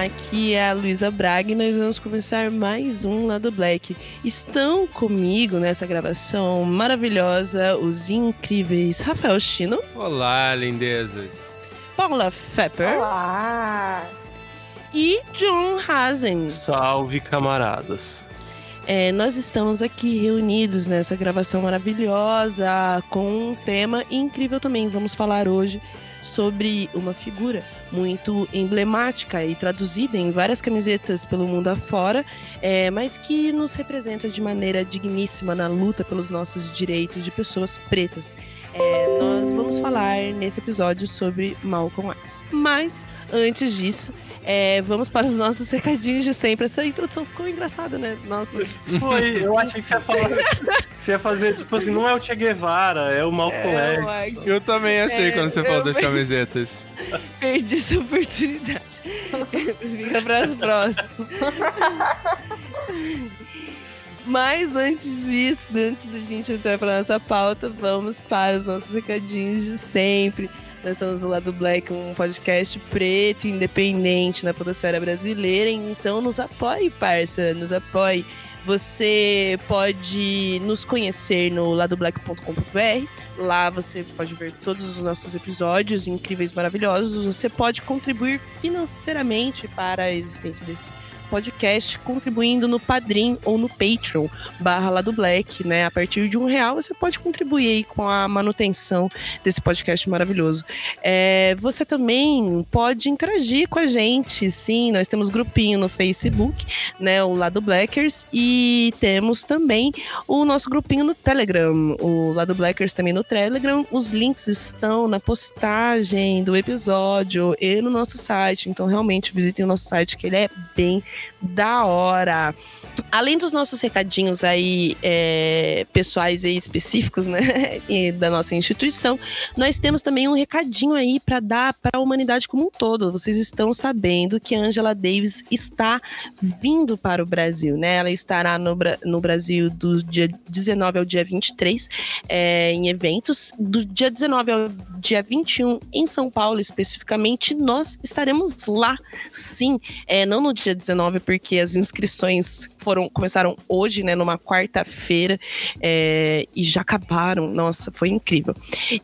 Aqui é a Luísa Braga e nós vamos começar mais um Lado Black. Estão comigo nessa gravação maravilhosa os incríveis Rafael Chino. Olá, lindezas. Paula Fepper. Olá! E John Hazen. Salve, camaradas. É, nós estamos aqui reunidos nessa gravação maravilhosa com um tema incrível também. Vamos falar hoje sobre uma figura muito emblemática e traduzida em várias camisetas pelo mundo afora, é, mas que nos representa de maneira digníssima na luta pelos nossos direitos de pessoas pretas. É, nós vamos falar nesse episódio sobre Malcolm X. Mas, antes disso, é, vamos para os nossos recadinhos de sempre. Essa introdução ficou engraçada, né? Nossa. Foi, eu achei que você ia falar. Você ia fazer, tipo assim, não é o Che Guevara, é o Malcolm É, X. Eu também achei É, quando você falou das camisetas. Perdi essa oportunidade. Fica para as próximas. Mas antes disso, antes da gente entrar para nossa pauta, vamos para os nossos recadinhos de sempre. Nós somos o Lado Black, um podcast preto independente na podosfera brasileira. Então nos apoie, parça, nos apoie. Você pode nos conhecer no ladoblack.com.br. Lá você pode ver todos os nossos episódios incríveis, maravilhosos. Você pode contribuir financeiramente para a existência desse podcast, contribuindo no Padrim ou no Patreon, barra lá do Black, né? A partir de um real você pode contribuir aí com a manutenção desse podcast maravilhoso. É, você também pode interagir com a gente, sim. Nós temos grupinho no Facebook, né? O Lado Blackers, e temos também o nosso grupinho no Telegram, o Lado Blackers também no Telegram. Os links estão na postagem do episódio e no nosso site. Então, realmente, visitem o nosso site, que ele é bem da hora. Além dos nossos recadinhos aí é, pessoais e específicos, né, e da nossa instituição, nós temos também um recadinho aí para dar para a humanidade como um todo. Vocês estão sabendo que a Angela Davis está vindo para o Brasil, né? Ela estará no, no Brasil do dia 19 ao dia 23 é, em eventos. Do dia 19 ao dia 21 em São Paulo, especificamente, nós estaremos lá, sim. É, não no dia 19, porque as inscrições foram começaram hoje, né, numa quarta-feira, é, e já acabaram. Nossa, foi incrível.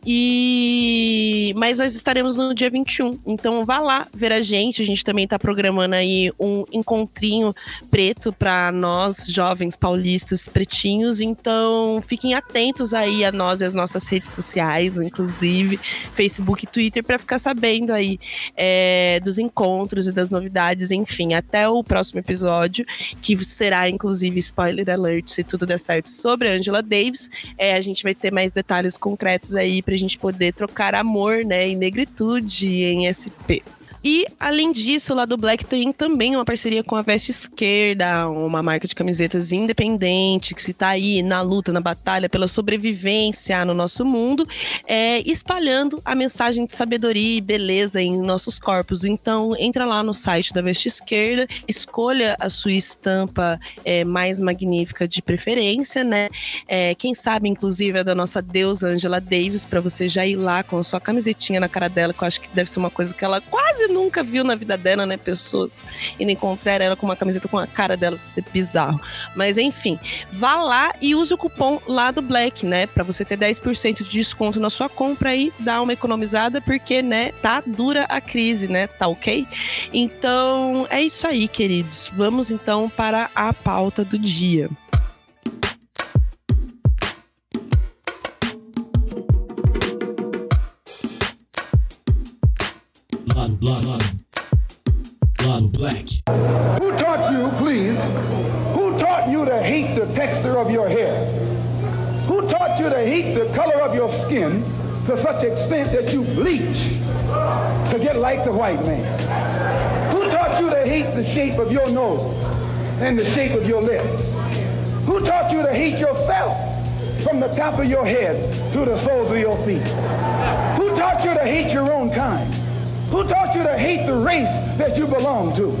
E mas nós estaremos no dia 21. Então vá lá ver a gente. A gente também tá programando aí um encontrinho preto para nós jovens paulistas pretinhos. Então fiquem atentos aí a nós e as nossas redes sociais, inclusive Facebook e Twitter, para ficar sabendo aí é, dos encontros e das novidades. Enfim, até o próximo episódio, que será inclusive spoiler alert se tudo der certo sobre a Angela Davis. É, a gente vai ter mais detalhes concretos aí pra gente poder trocar amor, né, e negritude em SP. E, além disso, lá do Black tem também uma parceria com a Veste Esquerda, uma marca de camisetas independente que se tá aí na luta, na batalha pela sobrevivência no nosso mundo, é, espalhando a mensagem de sabedoria e beleza em nossos corpos. Então, entra lá no site da Veste Esquerda, escolha a sua estampa é, mais magnífica de preferência, né? É, quem sabe, inclusive, é da nossa deusa Angela Davis, para você já ir lá com a sua camisetinha na cara dela, que eu acho que deve ser uma coisa que ela quase nunca viu na vida dela, né? Pessoas indo encontrar ela com uma camiseta com a cara dela, de ser bizarro. Mas enfim, vá lá e use o cupom lá do Black, né? Pra você ter 10% de desconto na sua compra e dar uma economizada, porque, né, tá dura a crise, né? Tá ok? Então é isso aí, queridos. Vamos então para a pauta do dia. Black. Lado Black. Who taught you, please, who taught you to hate the texture of your hair? Who taught you to hate the color of your skin to such extent that you bleach to get like the white man? Who taught you to hate the shape of your nose and the shape of your lips? Who taught you to hate yourself from the top of your head to the soles of your feet? Who taught you to hate your own kind? You to hate the race that you belong to?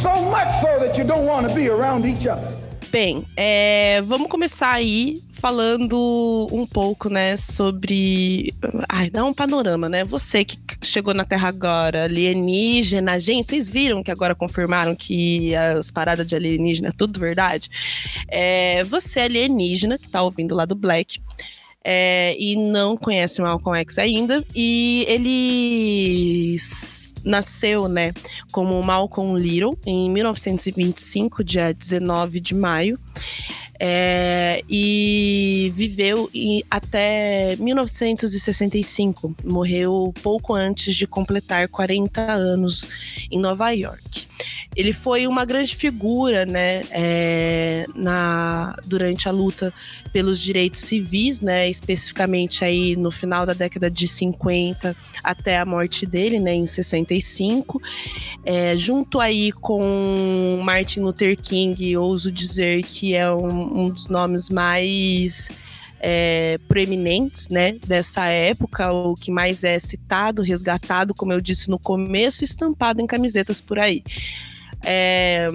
So much so that you don't want to be around each other. Bem, é, vamos começar aí falando um pouco, né, sobre. Ai, dá um panorama, né? Você que chegou na Terra agora, alienígena, gente, vocês viram que agora confirmaram que as paradas de alienígena é tudo verdade? É, você alienígena, que tá ouvindo lá do Black, é, e não conhece o Malcolm X ainda, e ele nasceu, né, como Malcolm Little em 1925, dia 19 de maio. É, e viveu em- até 1965. Morreu pouco antes de completar 40 anos em Nova York. Ele foi uma grande figura, né, é, na, durante a luta pelos direitos civis, né, especificamente aí no final da década de 50 até a morte dele, né, em 65. É, junto aí com Martin Luther King, ouso dizer que é um, um dos nomes mais é, proeminentes, né, dessa época, o que mais é citado, resgatado, como eu disse no começo, estampado em camisetas por aí. É,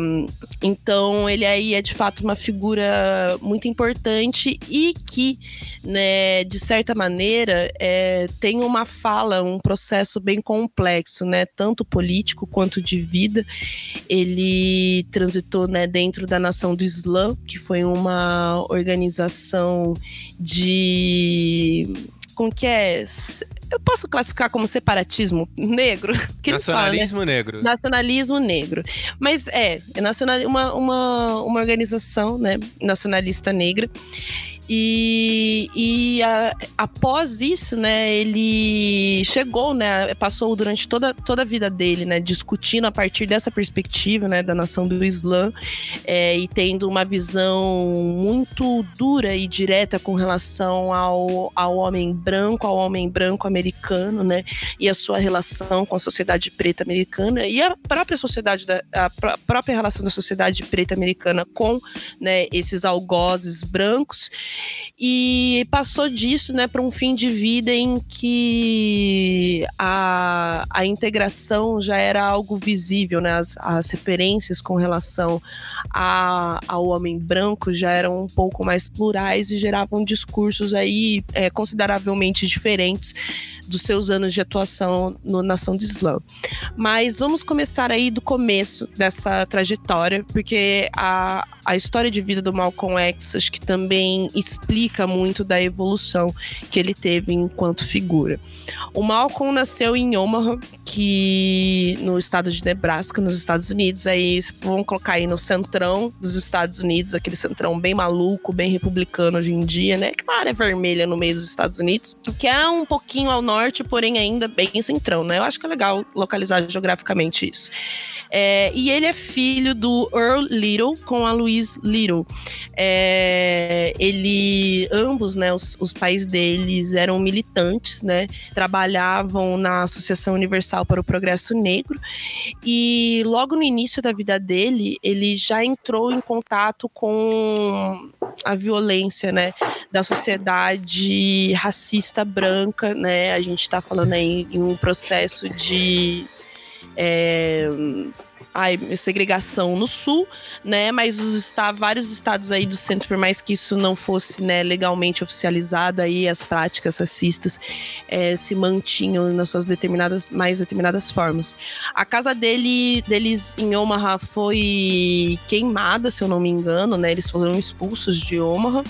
então ele aí é de fato uma figura muito importante e que, né, de certa maneira, é, tem uma fala, um processo bem complexo, né, tanto político quanto de vida. Ele transitou, né, dentro da Nação do Islã, que foi uma organização de como que é? Eu posso classificar como separatismo negro? Que né? Nacionalismo negro. Nacionalismo negro. Mas é, é nacional, uma, uma, uma organização né, nacionalista negra. E, e a- após isso, né, ele chegou, né, passou durante toda, toda a vida dele, né, discutindo a partir dessa perspectiva, né, da nação do Islã é, e tendo uma visão muito dura e direta com relação ao, ao homem branco, ao homem branco americano, né, e a sua relação com a sociedade preta americana e a própria sociedade, da, a pró- própria relação da sociedade preta americana com, né, esses algozes brancos e passou disso, né, para um fim de vida em que a, a integração já era algo visível, né, as, as referências com relação a, ao homem branco já eram um pouco mais plurais e geravam discursos aí é, consideravelmente diferentes dos seus anos de atuação no Nação do Islã. Mas vamos começar aí do começo dessa trajetória, porque a, a história de vida do Malcolm X acho que também explica muito da evolução que ele teve enquanto figura. O Malcolm nasceu em Omaha, que no estado de Nebraska, nos Estados Unidos. Aí vamos colocar aí no centrão dos Estados Unidos, aquele centrão bem maluco, bem republicano hoje em dia, né? Claro, é vermelha no meio dos Estados Unidos, que é um pouquinho ao norte, porém ainda bem centrão, né? Eu acho que é legal localizar geograficamente isso. É, e ele é filho do Earl Little com a Louise Little. É, ele, ambos, né, os, os pais deles eram militantes, né? Trabalhavam na Associação Universal para o Progresso Negro. E logo no início da vida dele, ele já entrou em contato com a violência, né, da sociedade racista branca, né? Gente está falando aí em um processo de é, ai, segregação no sul, né? Mas os está, vários estados aí do centro, por mais que isso não fosse né, legalmente oficializado, aí as práticas racistas é, se mantinham nas suas determinadas, mais determinadas formas. A casa dele, deles em Omaha foi queimada, se eu não me engano, né? Eles foram expulsos de Omaha.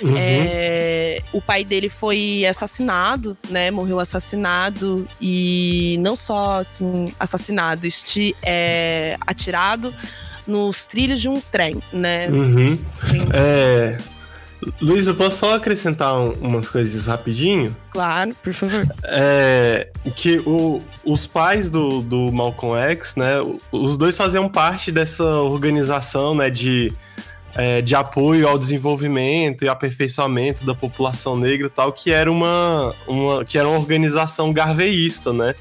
Uhum. É, o pai dele foi assassinado, né? Morreu assassinado e não só assim assassinado, esti, é, atirado nos trilhos de um trem, né? Uhum. É... Luiz, eu posso só acrescentar um- umas coisas rapidinho? Claro, por favor. É, que o- os pais do, do Malcolm X, né, os dois faziam parte dessa organização, né, de, é, de apoio ao desenvolvimento e aperfeiçoamento da população negra e tal, que era uma, uma, que era uma organização garveyista, né,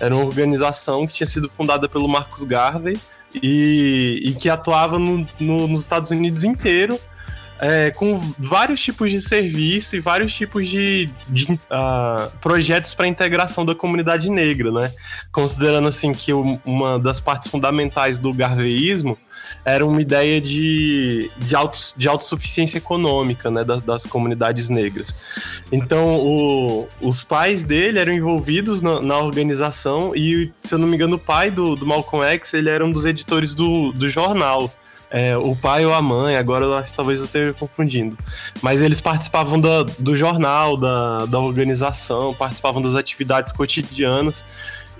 era uma organização que tinha sido fundada pelo Marcus Garvey e, e que atuava no- no- nos Estados Unidos inteiro é, com vários tipos de serviço e vários tipos de, de, ah, projetos para integração da comunidade negra, né? Considerando assim que uma das partes fundamentais do garveísmo era uma ideia de, de, auto, de autossuficiência econômica né, das, das comunidades negras. Então, o, os pais dele eram envolvidos na, na, organização e, se eu não me engano, o pai do, do Malcolm X ele era um dos editores do, do jornal. É, o pai ou a mãe, agora eu acho, talvez eu esteja confundindo. Mas eles participavam da, do jornal, da, da organização, participavam das atividades cotidianas.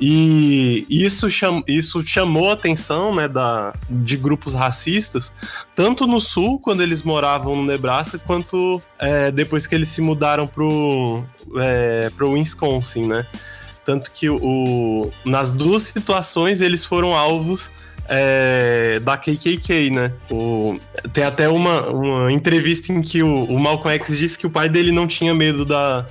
E isso, cham, isso chamou a atenção né, da, de grupos racistas, tanto no sul, quando eles moravam no Nebraska, quanto é, depois que eles se mudaram pro, é, Wisconsin, né? Tanto que o, nas duas situações eles foram alvos é, da KKK, né? O, tem até uma, uma entrevista em que o, o Malcolm X disse que o pai dele não tinha medo da,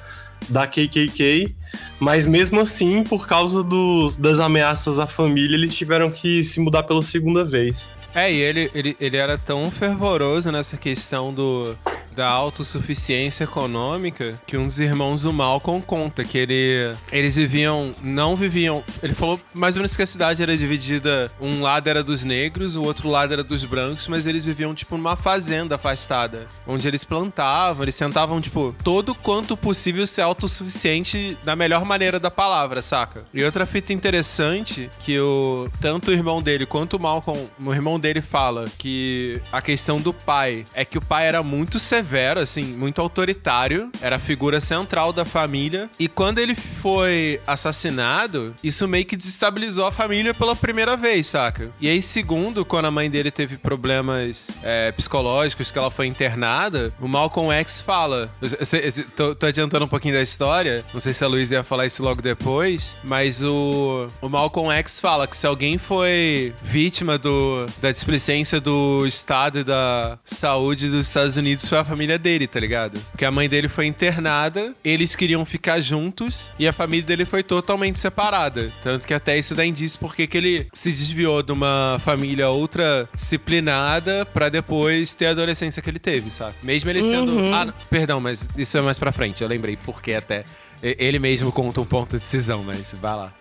da KKK, mas mesmo assim, por causa dos, das ameaças à família, eles tiveram que se mudar pela segunda vez. É, e ele, ele, ele era tão fervoroso nessa questão do, da autossuficiência econômica que um dos irmãos do Malcolm conta que ele, eles viviam, não viviam. Ele falou mais ou menos que a cidade era dividida, um lado era dos negros, o outro lado era dos brancos, mas eles viviam tipo numa fazenda afastada, onde eles plantavam, eles tentavam tipo todo quanto possível ser autossuficiente da melhor maneira da palavra, saca? E outra fita interessante que o tanto o irmão dele quanto o Malcolm, o irmão dele fala que a questão do pai é que o pai era muito severo severo, assim, muito autoritário, era a figura central da família. E quando ele foi assassinado, isso meio que desestabilizou a família pela primeira vez, saca? E aí, segundo, quando a mãe dele teve problemas é, psicológicos, que ela foi internada, o Malcolm X fala. Eu, eu, eu, tô, tô, adiantando um pouquinho da história, não sei se a Luísa ia falar isso logo depois, mas o, o Malcolm X fala que se alguém foi vítima do, da displicência do Estado e da saúde dos Estados Unidos, foi a família família dele, tá ligado? Porque a mãe dele foi internada, eles queriam ficar juntos e a família dele foi totalmente separada. Tanto que até isso dá indício porque que ele se desviou de uma família ultra disciplinada para depois ter a adolescência que ele teve, sabe? Mesmo ele sendo. Uhum. Ah, perdão, mas isso é mais pra frente, eu lembrei porque até. Ele mesmo conta um ponto de decisão, mas vai lá.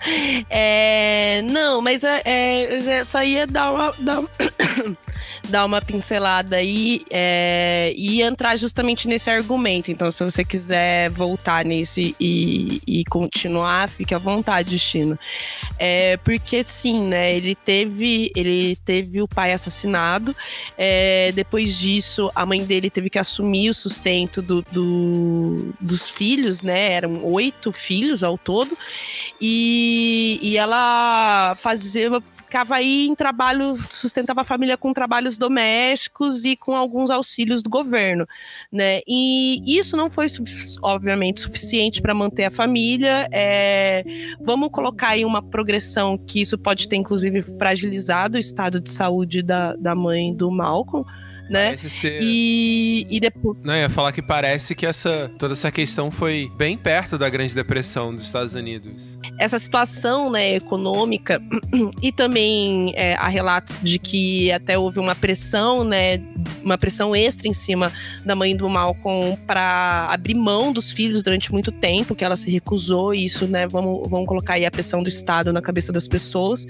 é, não, mas é, é, eu só ia dar uma. Dar, dar uma pincelada aí é, e entrar justamente nesse argumento. Então, se você quiser voltar nisso e, e continuar, fique à vontade, Destino. É, porque sim, né? Ele teve, ele teve o pai assassinado. É, depois disso, a mãe dele teve que assumir o sustento do, do, dos filhos, né? Eram oito filhos ao todo. E, e ela fazia, ficava aí em trabalho, sustentava a família com trabalhos domésticos e com alguns auxílios do governo, né? E isso não foi, obviamente, suficiente para manter a família. É, vamos colocar aí uma progressão que isso pode ter, inclusive, fragilizado o estado de saúde da, da mãe do Malcolm né? Ser... E, e depois. Não, ia falar que parece que essa, toda essa questão foi bem perto da Grande Depressão dos Estados Unidos. Essa situação né, econômica, e também é, há relatos de que até houve uma pressão, né? Uma pressão extra em cima da mãe do Malcolm para abrir mão dos filhos durante muito tempo, que ela se recusou, e isso, né? Vamos, vamos colocar aí a pressão do Estado na cabeça das pessoas.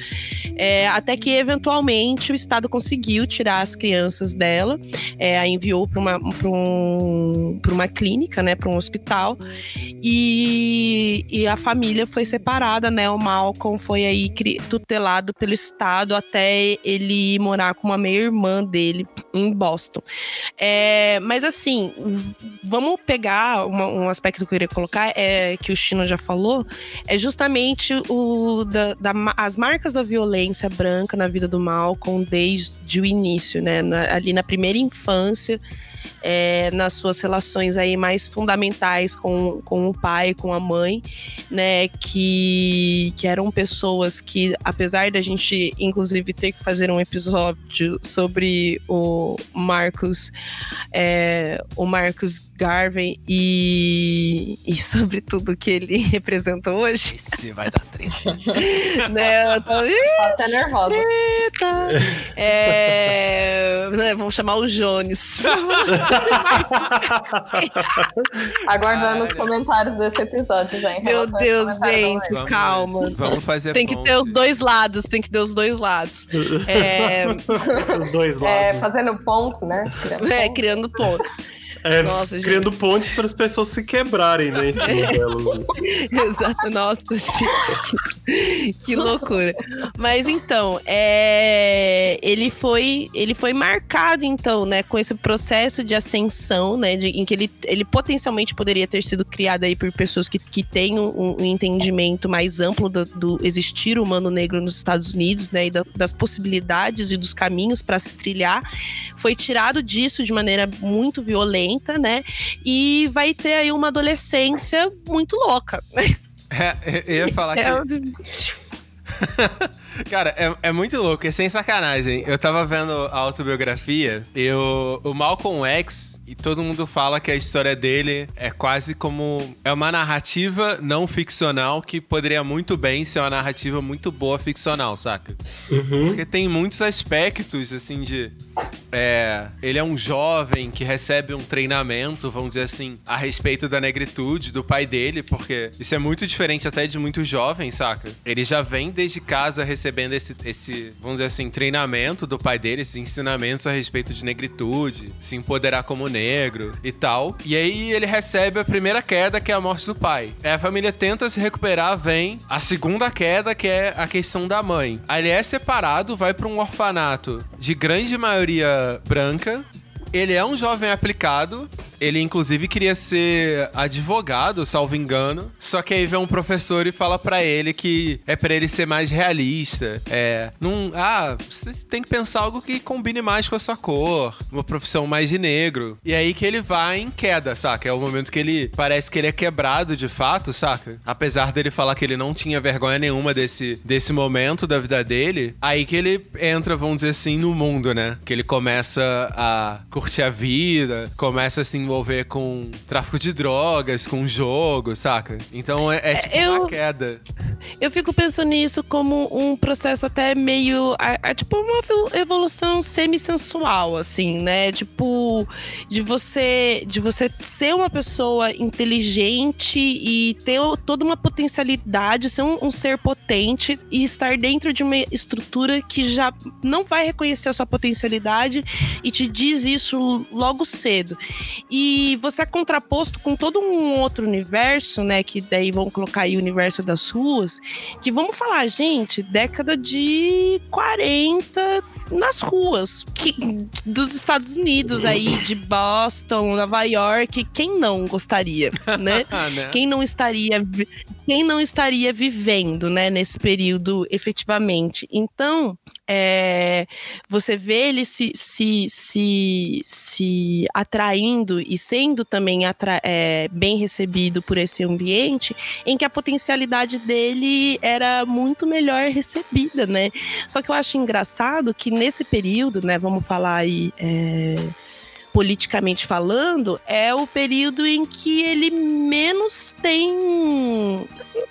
É, até que, eventualmente, o Estado conseguiu tirar as crianças dela dela, é, a enviou para uma, um, uma clínica, né, para um hospital, e, e a família foi separada, né? O Malcolm foi aí tutelado pelo Estado até ele morar com uma meia-irmã dele em Boston. É, mas assim, vamos pegar uma, um aspecto que eu queria colocar, é, que o Chino já falou, é justamente o da, da, as marcas da violência branca na vida do Malcolm desde o início, né? Na, ali na primeira infância é, nas suas relações aí mais fundamentais com, com o pai, com a mãe, né? Que, que eram pessoas que, apesar da gente, inclusive, ter que fazer um episódio sobre o Marcos, é, o Marcos Garvey e, e sobre tudo que ele representa hoje. Esse vai dar treta. né, eu tô, tá nervosa. É, né, vamos chamar o Jones. Aguardando os comentários desse episódio, gente. Meu Deus, gente. Vamos- calma. Vamos fazer Tem que ter os ponte. dois lados, tem que ter os dois lados. É, Os dois É, lados. fazendo pontos, né? Criando é, pontos. criando pontos. É, Nossa, criando pontes para as pessoas se quebrarem, né, em cima delas. Exato. Nossa, gente, que, que loucura. Mas então, é, ele foi ele foi marcado então, né, com esse processo de ascensão, né, de- em que ele, ele potencialmente poderia ter sido criado aí por pessoas que, que têm um, um entendimento mais amplo do, do existir humano negro nos Estados Unidos, né, e da- das possibilidades e dos caminhos para se trilhar, foi tirado disso de maneira muito violenta, né, e vai ter aí uma adolescência muito louca, É, eu ia falar que. é, Cara, é, é muito louco, é sem sacanagem. Eu tava vendo a autobiografia e o, o Malcolm X, e todo mundo fala que a história dele é quase como. É uma narrativa não ficcional que poderia muito bem ser uma narrativa muito boa ficcional, saca? Porque tem muitos aspectos, assim, de. É, ele é um jovem que recebe um treinamento, vamos dizer assim, a respeito da negritude do pai dele, porque isso é muito diferente até de muitos jovens, saca? Ele já vem desde casa recebendo esse, esse, vamos dizer assim, treinamento do pai dele, esses ensinamentos a respeito de negritude, se empoderar como negro e tal. E aí ele recebe a primeira queda, que é a morte do pai. Aí a família tenta se recuperar, vem a segunda queda, que é a questão da mãe. Aí ele é separado, vai pra um orfanato de grande maioria branca. Ele é um jovem aplicado. Ele, inclusive, queria ser advogado, salvo engano. Só que aí vem um professor e fala pra ele que é pra ele ser mais realista. É. Não. Ah, você tem que pensar algo que combine mais com a sua cor. Uma profissão mais de negro. E aí que ele vai em queda, saca? É o momento que ele. Parece que ele é quebrado de fato, saca? Apesar dele falar que ele não tinha vergonha nenhuma desse, desse momento da vida dele. Aí que ele entra, vamos dizer assim, no mundo, né? Que ele começa a curtir a vida, começa a se envolver com tráfico de drogas, com jogo, saca? Então é, é tipo eu- uma queda. Eu fico pensando nisso como um processo até meio. É, é tipo uma evolu- evolução semi-sensual, assim, né? Tipo, de você, de você ser uma pessoa inteligente e ter toda uma potencialidade, ser um, um ser potente e estar dentro de uma estrutura que já não vai reconhecer a sua potencialidade e te diz isso logo cedo. E você é contraposto com todo um outro universo, né? Que daí vão colocar aí o universo das ruas. Que vamos falar, gente, década de 40 nas ruas que, dos Estados Unidos aí, de Boston, Nova York. Quem não gostaria, né? Ah, né? Quem não estaria quem não estaria vivendo, né, nesse período efetivamente. Então, é, você vê ele se, se, se, se atraindo e sendo também atra- é, bem recebido por esse ambiente, em que a potencialidade dele era muito melhor recebida, né? Só que eu acho engraçado que nesse período, né, vamos falar aí. é, politicamente falando, é o período em que ele menos tem.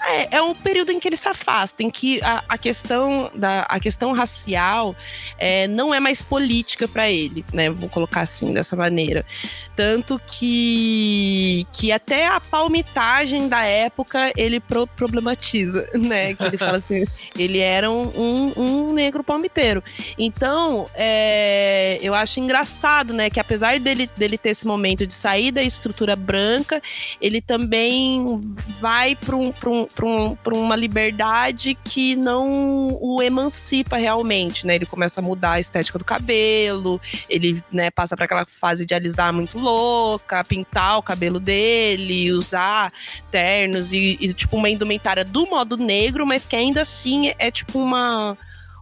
É, é um período em que ele se afasta, em que a, a questão, da, a questão racial é, não é mais política para ele, né? Vou colocar assim dessa maneira. Tanto que, que até a palmitagem da época ele pro- problematiza, né? Que ele fala assim: ele era um, um, negro palmiteiro. Então, é, eu acho engraçado, né? Que apesar dele, dele ter esse momento de sair da estrutura branca, ele também vai para um, um, pra uma liberdade que não o emancipa realmente, né? Ele começa a mudar a estética do cabelo, ele né, passa para aquela fase de alisar muito louca, pintar o cabelo dele, usar ternos e, e, tipo uma indumentária do modo negro, mas que ainda assim é, é tipo uma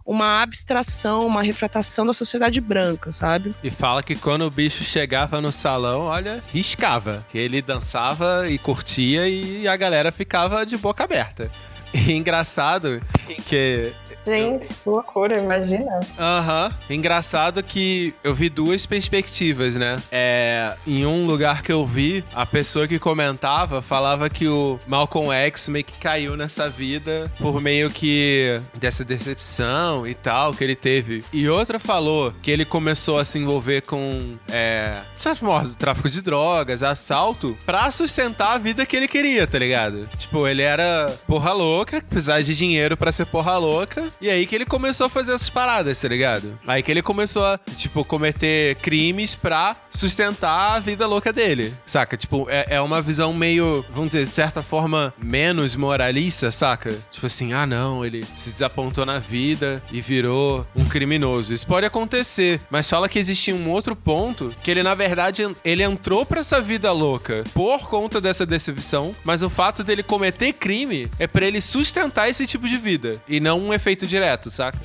uma abstração, uma refratação da sociedade branca, sabe? E fala que quando o bicho chegava no salão, olha, riscava. Ele dançava e curtia e a galera ficava de boca aberta. E engraçado que Gente, que loucura, imagina. Aham. Engraçado que eu vi duas perspectivas, né? É, em um lugar que eu vi, a pessoa que comentava falava que o Malcolm X meio que caiu nessa vida por meio que dessa decepção e tal que ele teve. E outra falou que ele começou a se envolver com, é, de certo modo, tráfico de drogas, assalto, pra sustentar a vida que ele queria, tá ligado? Tipo, ele era porra louca, precisava de dinheiro pra ser porra louca. E aí que ele começou a fazer essas paradas, tá ligado? Aí que ele começou a, tipo, cometer crimes pra sustentar a vida louca dele, saca? Tipo, é, é uma visão meio, vamos dizer, de certa forma, menos moralista, saca? Tipo assim, ah não, ele se desapontou na vida e virou um criminoso. Isso pode acontecer, mas fala que existia um outro ponto que ele, na verdade, ele entrou pra essa vida louca por conta dessa decepção, mas o fato dele cometer crime é pra ele sustentar esse tipo de vida e não um efeito direto, saca?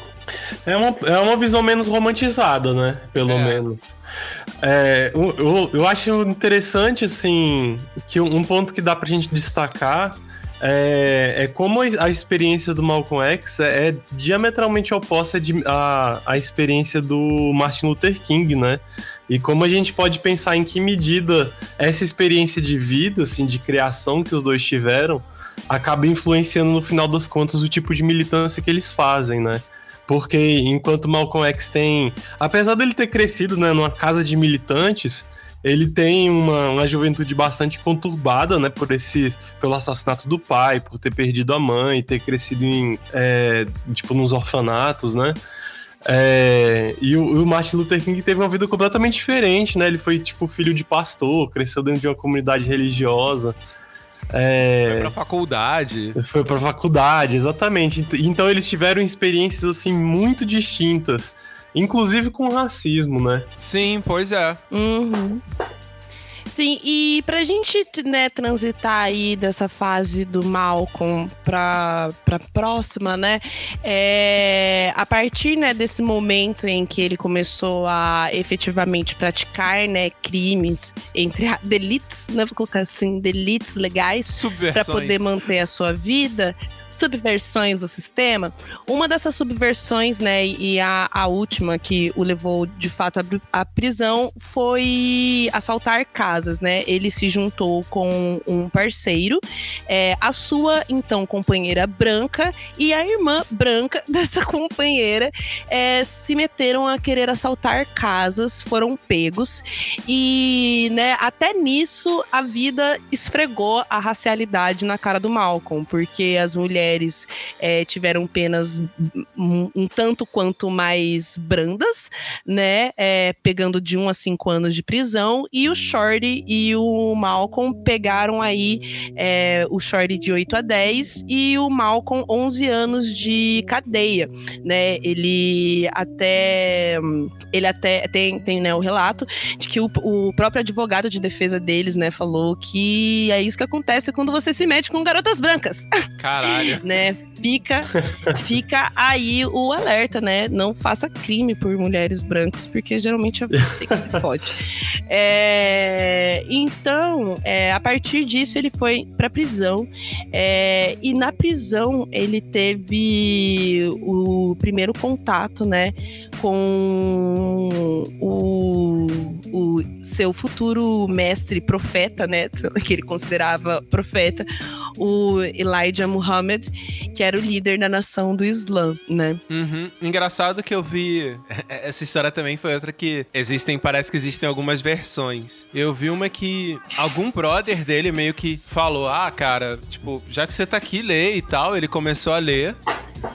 É uma, é uma visão menos romantizada, né? Pelo É. menos. É, eu, eu, eu acho interessante, assim, que um ponto que dá pra gente destacar é, é como a experiência do Malcolm X é, é diametralmente oposta de- à, à experiência do Martin Luther King, né? E como a gente pode pensar em que medida essa experiência de vida, assim, de criação que os dois tiveram, acaba influenciando no final das contas o tipo de militância que eles fazem, né? Porque enquanto Malcolm X tem. Apesar dele ter crescido né, numa casa de militantes, ele tem uma, uma juventude bastante conturbada, né? Por esse. pelo assassinato do pai, por ter perdido a mãe, ter crescido em. é, tipo, nos orfanatos, né? É, e o, o Martin Luther King teve uma vida completamente diferente, né? Ele foi, tipo, filho de pastor, cresceu dentro de uma comunidade religiosa. É, Foi pra faculdade. foi pra faculdade, exatamente. Ent- Então eles tiveram experiências assim muito distintas, inclusive com racismo, né? Sim, pois é. Uhum. Sim, e pra gente né, transitar aí dessa fase do Malcolm pra, pra próxima, né? é, a partir né, desse momento em que ele começou a efetivamente praticar né, crimes entre delitos, né, vou colocar assim, delitos legais, para poder manter a sua vida, subversões do sistema. Uma dessas subversões, né, e a, a última que o levou de fato à, prisão foi assaltar casas, né? Ele se juntou com um parceiro, é, a sua então companheira branca e a irmã branca dessa companheira é, se meteram a querer assaltar casas, foram pegos e, né, até nisso a vida esfregou a racialidade na cara do Malcolm, porque as mulheres é, tiveram penas um, um tanto quanto mais brandas, né, é, pegando de 1 a 5 anos de prisão, e o Shorty e o Malcolm pegaram aí é, o Shorty de 8 a 10 e o Malcolm 11 anos de cadeia, né, ele até ele até tem, tem né, o relato de que o, o próprio advogado de defesa deles, né, falou que é isso que acontece quando você se mete com garotas brancas, Caralho. Né? Fica, fica aí o alerta, né? Não faça crime por mulheres brancas, porque geralmente é você que se fode. É, então, é, a partir disso, ele foi pra prisão. é, e na prisão, ele teve o primeiro contato, né? Com o, o seu futuro mestre profeta, né? Que ele considerava profeta, o Elijah Muhammad, que era o líder da nação do Islã, né? Uhum. Engraçado que eu vi. Essa história também foi outra que existem, parece que existem algumas versões. Eu vi uma que algum brother dele meio que falou: Ah, cara, tipo, já que você tá aqui, lê e tal. Ele começou a ler.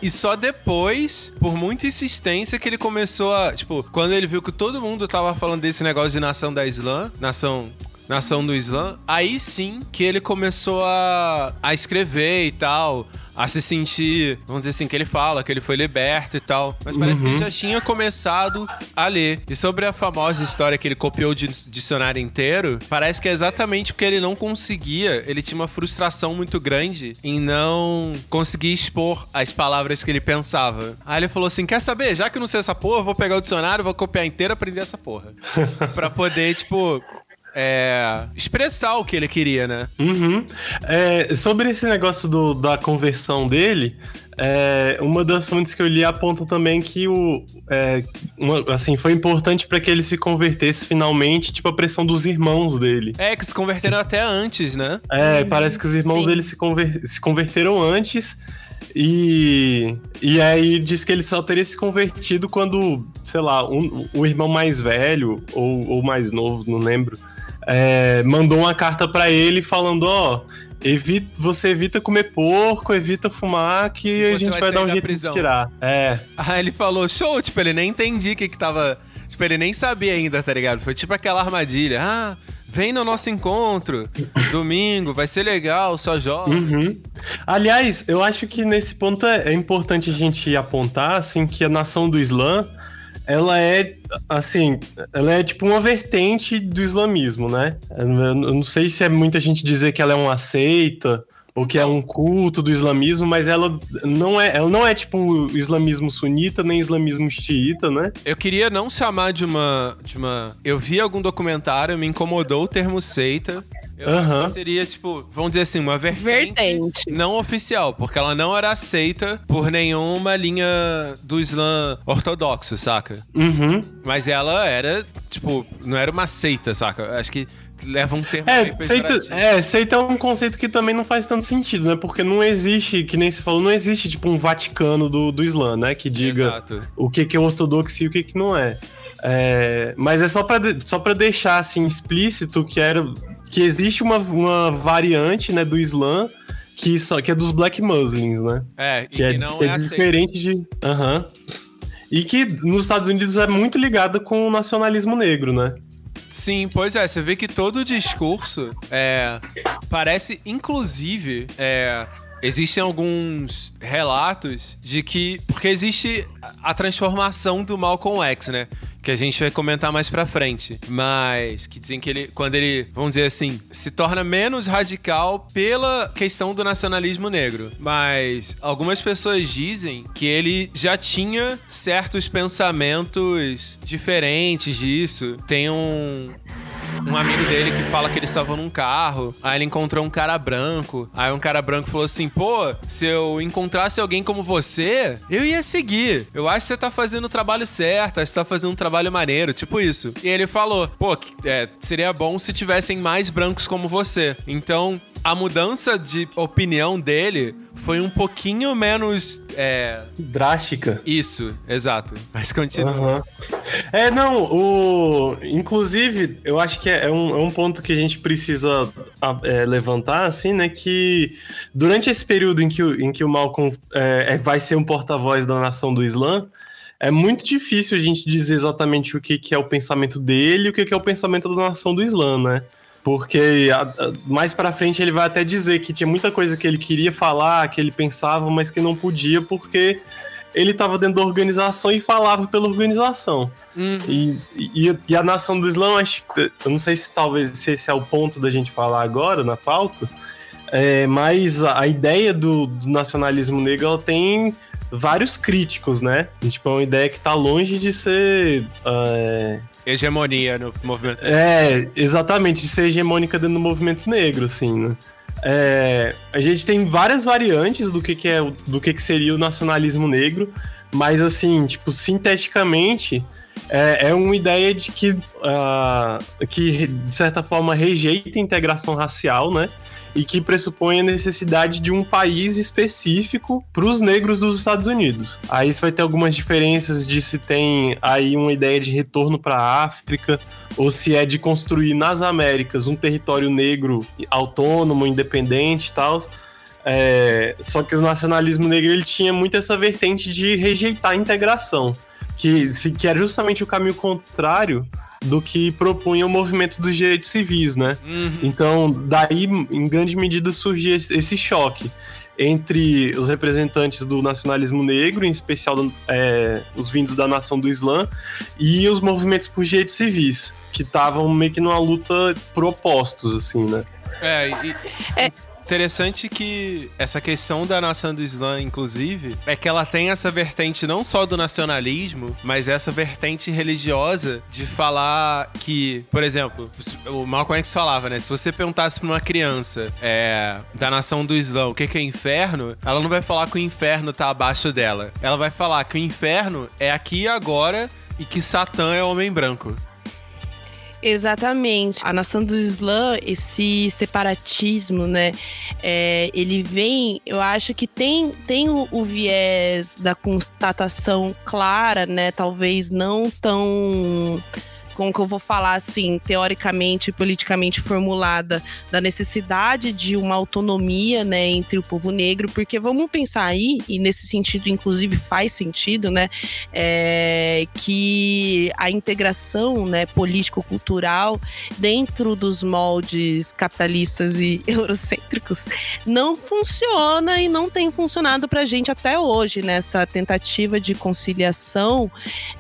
E só depois, por muita insistência, que ele começou a. Tipo, quando ele viu que todo mundo tava falando desse negócio de nação da Islã, nação. Nação do Islã, aí sim que ele começou a, a escrever e tal, a se sentir, vamos dizer assim, que ele fala, que ele foi liberto e tal. Mas parece que ele já tinha começado a ler. E sobre a famosa história que ele copiou o di- dicionário inteiro, parece que é exatamente porque ele não conseguia, ele tinha uma frustração muito grande em não conseguir expor as palavras que ele pensava. Aí ele falou assim: quer saber? Já que eu não sei essa porra, vou pegar o dicionário, vou copiar inteiro e aprender essa porra. pra poder, tipo, é, expressar o que ele queria, né? Uhum. É, sobre esse negócio do- da conversão dele, é, uma das fontes que eu li aponta também que o, é, uma- assim, foi importante para que ele se convertesse finalmente, tipo a pressão dos irmãos dele. É, que se converteram até antes, né? É, parece que os irmãos Sim. dele se, conver- se converteram antes. E, e aí diz que ele só teria se convertido quando, sei lá, um- o irmão mais velho ou, ou mais novo, não lembro, é, mandou uma carta pra ele falando: Ó, evita, você evita comer porco, evita fumar, que a gente vai vai, dar um jeito prisão." de tirar. É, ele falou, show, tipo, ele nem entendi o que que tava... Tipo, ele nem sabia ainda, tá ligado? Foi tipo aquela armadilha. Ah, vem no nosso encontro, domingo, vai ser legal, só joga. Uhum. Aliás, eu acho que nesse ponto é, é importante a gente apontar assim que a nação do Islã ela é assim, ela é tipo uma vertente do islamismo, né? Eu não sei se é muita gente dizer que ela é uma seita ou que é um culto do islamismo, mas ela não é, ela não é tipo islamismo sunita nem islamismo xiita, né? Eu queria não chamar de uma, de uma. Eu vi algum documentário, me incomodou o termo seita. Eu acho Aham. que seria, tipo, vamos dizer assim, uma vertente, Vertente. não oficial, porque ela não era aceita por nenhuma linha do Islã ortodoxo, saca? Uhum. Mas ela era, tipo, não era uma seita, saca? Acho que leva um termo É, seita, é, seita é um conceito que também não faz tanto sentido, né? Porque não existe, que nem você falou, não existe tipo um Vaticano do, do Islã, né? Que diga Exato. o que, que é ortodoxia e o que, que não é. É, mas é só de- só pra deixar assim explícito que era que existe uma, uma variante né, do Islã que, só, que é dos Black Muslims, né? É, e Que que, é, não é, é diferente de. Aham. E que nos Estados Unidos é muito ligada com o nacionalismo negro, né? Sim, pois é, você vê que todo o discurso é, parece, inclusive, é, existem alguns relatos de que. Porque existe a- transformação do Malcolm X, né? Que a gente vai comentar mais pra frente. Mas que dizem que ele, quando ele, vamos dizer assim, se torna menos radical pela questão do nacionalismo negro. Mas algumas pessoas dizem que ele já tinha certos pensamentos diferentes disso. Tem um, um amigo dele que fala que eles estavam num carro, aí ele encontrou um cara branco. Aí um cara branco falou assim: pô, se eu encontrasse alguém como você, eu ia seguir. Eu acho que você tá fazendo o trabalho certo, você tá fazendo um trabalho maneiro, tipo isso. E ele falou: pô, é, seria bom se tivessem mais brancos como você. Então, a mudança de opinião dele foi um pouquinho menos. É. Drástica. Isso, exato. Mas continua. Aham. É, não, o. Inclusive, eu acho que é um, é um ponto que a gente precisa é, levantar, assim, né? Que durante esse período em que, o- em que o Malcolm é, é- vai ser um porta-voz da nação do Islã, é muito difícil a gente dizer exatamente o que, que é o pensamento dele e o que, que é o pensamento da nação do Islã, né? Porque a- a- mais pra frente ele vai até dizer que tinha muita coisa que ele queria falar, que ele pensava, mas que não podia porque ele estava dentro da organização e falava pela organização. Hum, E, e, e a nação do Islã, eu não sei se talvez se esse é o ponto da gente falar agora na pauta, é, mas a, a ideia do, do nacionalismo negro ela tem vários críticos, né? Tipo, é uma ideia que tá longe de ser. é, hegemonia no movimento. é, exatamente, de ser hegemônica dentro do movimento negro, assim, né? É, a gente tem várias variantes do que, que é do que, que seria o nacionalismo negro, mas assim, tipo, sinteticamente, é, é uma ideia de que, ah, que, de certa forma, rejeita a integração racial, né? E que pressupõe a necessidade de um país específico para os negros dos Estados Unidos. Aí você vai ter algumas diferenças de se tem aí uma ideia de retorno para a África, ou se é de construir nas Américas um território negro autônomo, independente e tal. É, só que o nacionalismo negro ele tinha muito essa vertente de rejeitar a integração, que, se, que era justamente o caminho contrário do que propunha o movimento dos direitos civis, né? Uhum. Então, daí, em grande medida, surgia esse choque entre os representantes do nacionalismo negro, em especial é, os vindos da nação do Islã, e os movimentos por direitos civis, que estavam meio que numa luta por opostos, assim, né? É, e, Interessante que essa questão da nação do Islã, inclusive, é que ela tem essa vertente não só do nacionalismo, mas essa vertente religiosa de falar que, por exemplo, o Malcolm X falava, né? Se você perguntasse pra uma criança é, da nação do Islã o que que é inferno, ela não vai falar que o inferno tá abaixo dela. Ela vai falar que o inferno é aqui e agora e que Satã é homem branco. Exatamente. A nação do Islã, esse separatismo, né? é, ele vem, eu acho que tem, tem o, o viés da constatação clara, né? Talvez não tão como que eu vou falar assim, teoricamente, politicamente formulada, da necessidade de uma autonomia, né, entre o povo negro, porque vamos pensar aí, e nesse sentido, inclusive, faz sentido, né, é, que a integração, né, político-cultural dentro dos moldes capitalistas e eurocêntricos não funciona e não tem funcionado pra gente até hoje, nessa tentativa de conciliação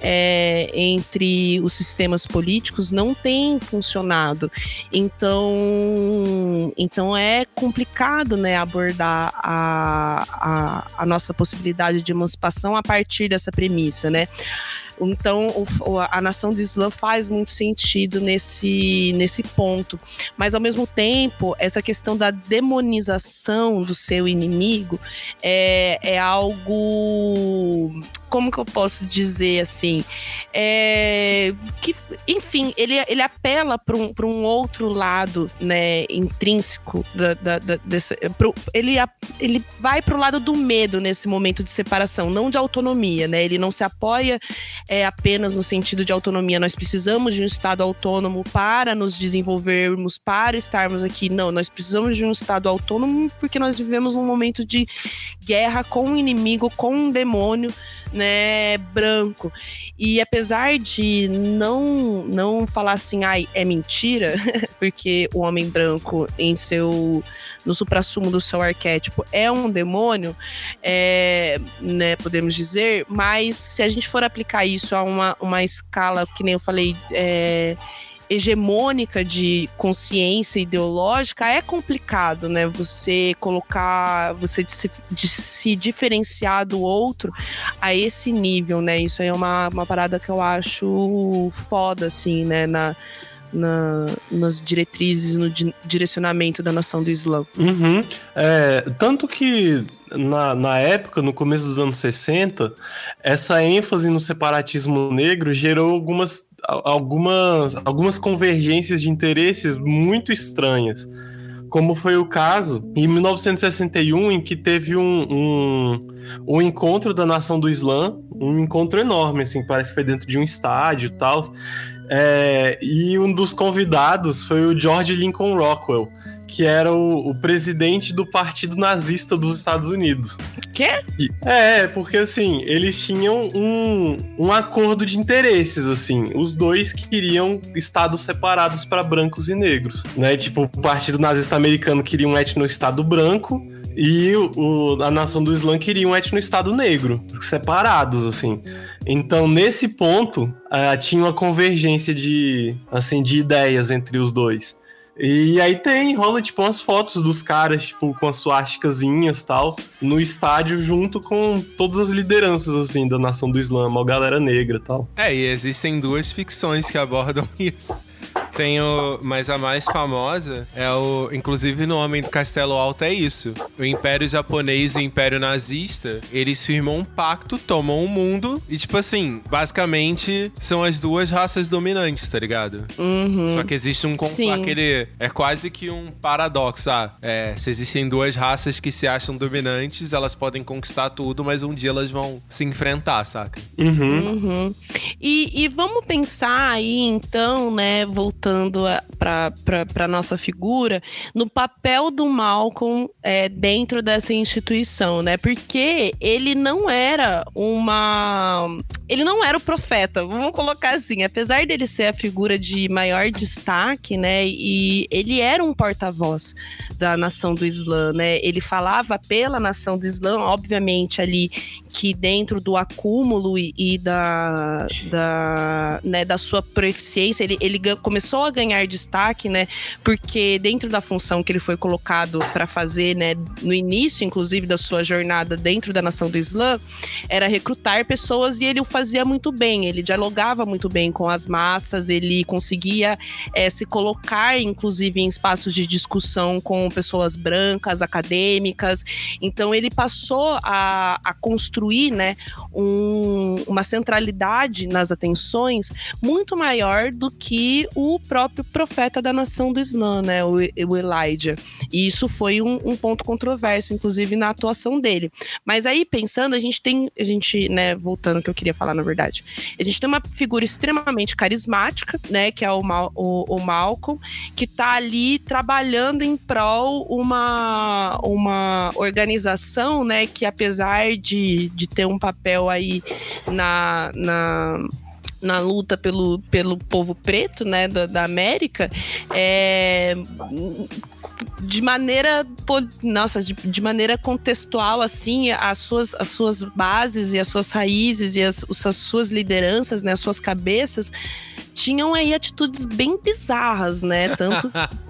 é, entre os sistemas políticos não tem funcionado. Então, então é complicado né, abordar a, a, a nossa possibilidade de emancipação a partir dessa premissa, né? Então, o, a nação do Islã faz muito sentido nesse, nesse ponto. Mas, ao mesmo tempo, essa questão da demonização do seu inimigo é, é algo como que eu posso dizer assim? É, que, enfim, ele, ele apela para um, um outro lado né, intrínseco da, da, da desse, pro, ele, ele vai para o lado do medo nesse momento de separação, não de autonomia, né? Ele não se apoia é, apenas no sentido de autonomia. Nós precisamos de um Estado autônomo para nos desenvolvermos, para estarmos aqui. Não, nós precisamos de um Estado autônomo porque nós vivemos um momento de guerra com um inimigo, com um demônio né, branco. E apesar de não não falar assim, ai, é mentira, porque o homem branco em seu no suprassumo do seu arquétipo é um demônio, é, né, podemos dizer, mas se a gente for aplicar isso a uma, uma escala, que nem eu falei, é, hegemônica de consciência ideológica é complicado, né? Você colocar, você de se, de se, diferenciar do outro a esse nível, né? Isso aí é uma, uma parada que eu acho foda, assim, né? Na, na, nas diretrizes, no di direcionamento da nação do Islã. Uhum. É, tanto que na, na época, no começo dos anos 60, essa ênfase no separatismo negro gerou algumas, algumas, algumas convergências de interesses muito estranhas. Como foi o caso em 1961, em que teve um, um, um encontro da nação do Islã, um encontro enorme, assim, parece que foi dentro de um estádio e tal. É, e um dos convidados foi o George Lincoln Rockwell, que era o, o, presidente do partido nazista dos Estados Unidos. Quê? E, é, porque assim, eles tinham um, um acordo de interesses, assim. Os dois queriam estados separados para brancos e negros, né? Tipo, o partido nazista americano queria um etno-estado branco e o, a nação do Islã queria um etno-estado negro, separados, assim. Então, nesse ponto, uh, tinha uma convergência de, assim, de ideias entre os dois. E aí tem, rola tipo umas fotos dos caras, tipo, com as suásticas tal, no estádio, junto com todas as lideranças, assim, da nação do Islã, uma galera negra tal. É, e existem duas ficções que abordam isso. Tem o. Mas a mais famosa é o. Inclusive no Homem do Castelo Alto é isso. O Império Japonês e o Império Nazista, eles firmam um pacto, tomam o um mundo e, tipo assim, basicamente são as duas raças dominantes, tá ligado? Uhum. Só que existe um. Sim. Aquele. É quase que um paradoxo. Ah, é, se existem duas raças que se acham dominantes, elas podem conquistar tudo, mas um dia elas vão se enfrentar, saca? Uhum. uhum. E, e vamos pensar aí, então, né, voltando voltando para nossa figura, no papel do Malcolm é, dentro dessa instituição, né? Porque ele não era uma ele não era o profeta, vamos colocar assim. Apesar dele ser a figura de maior destaque, né? E ele era um porta-voz da nação do Islã, né? Ele falava pela nação do Islã, obviamente ali que dentro do acúmulo e, e da, da, né, da sua proficiência, ele, ele começou a ganhar destaque, né? Porque dentro da função que ele foi colocado para fazer, né, no início, inclusive, da sua jornada dentro da nação do Islã, era recrutar pessoas e ele o fazia muito bem. Ele dialogava muito bem com as massas, ele conseguia é, se colocar, inclusive, em espaços de discussão com pessoas brancas, acadêmicas. Então, ele passou a, a construir né, um, uma centralidade nas atenções muito maior do que o próprio profeta da nação do Islã, né, o, o Elijah. E isso foi um, um, ponto controverso, inclusive, na atuação dele. Mas aí, pensando, a gente tem, a gente, né, voltando ao que eu queria falar, na verdade, a gente tem uma figura extremamente carismática, né, que é o, Mal, o, o Malcolm, que tá ali trabalhando em prol uma, uma organização, né, que apesar de, de ter um papel aí na, na na luta pelo, pelo povo preto, né, da, da América, é, de maneira, nossa, de, de, maneira contextual, assim, as suas, as suas bases e as suas raízes e as, as suas lideranças, né, as suas cabeças, tinham aí atitudes bem bizarras, né, tanto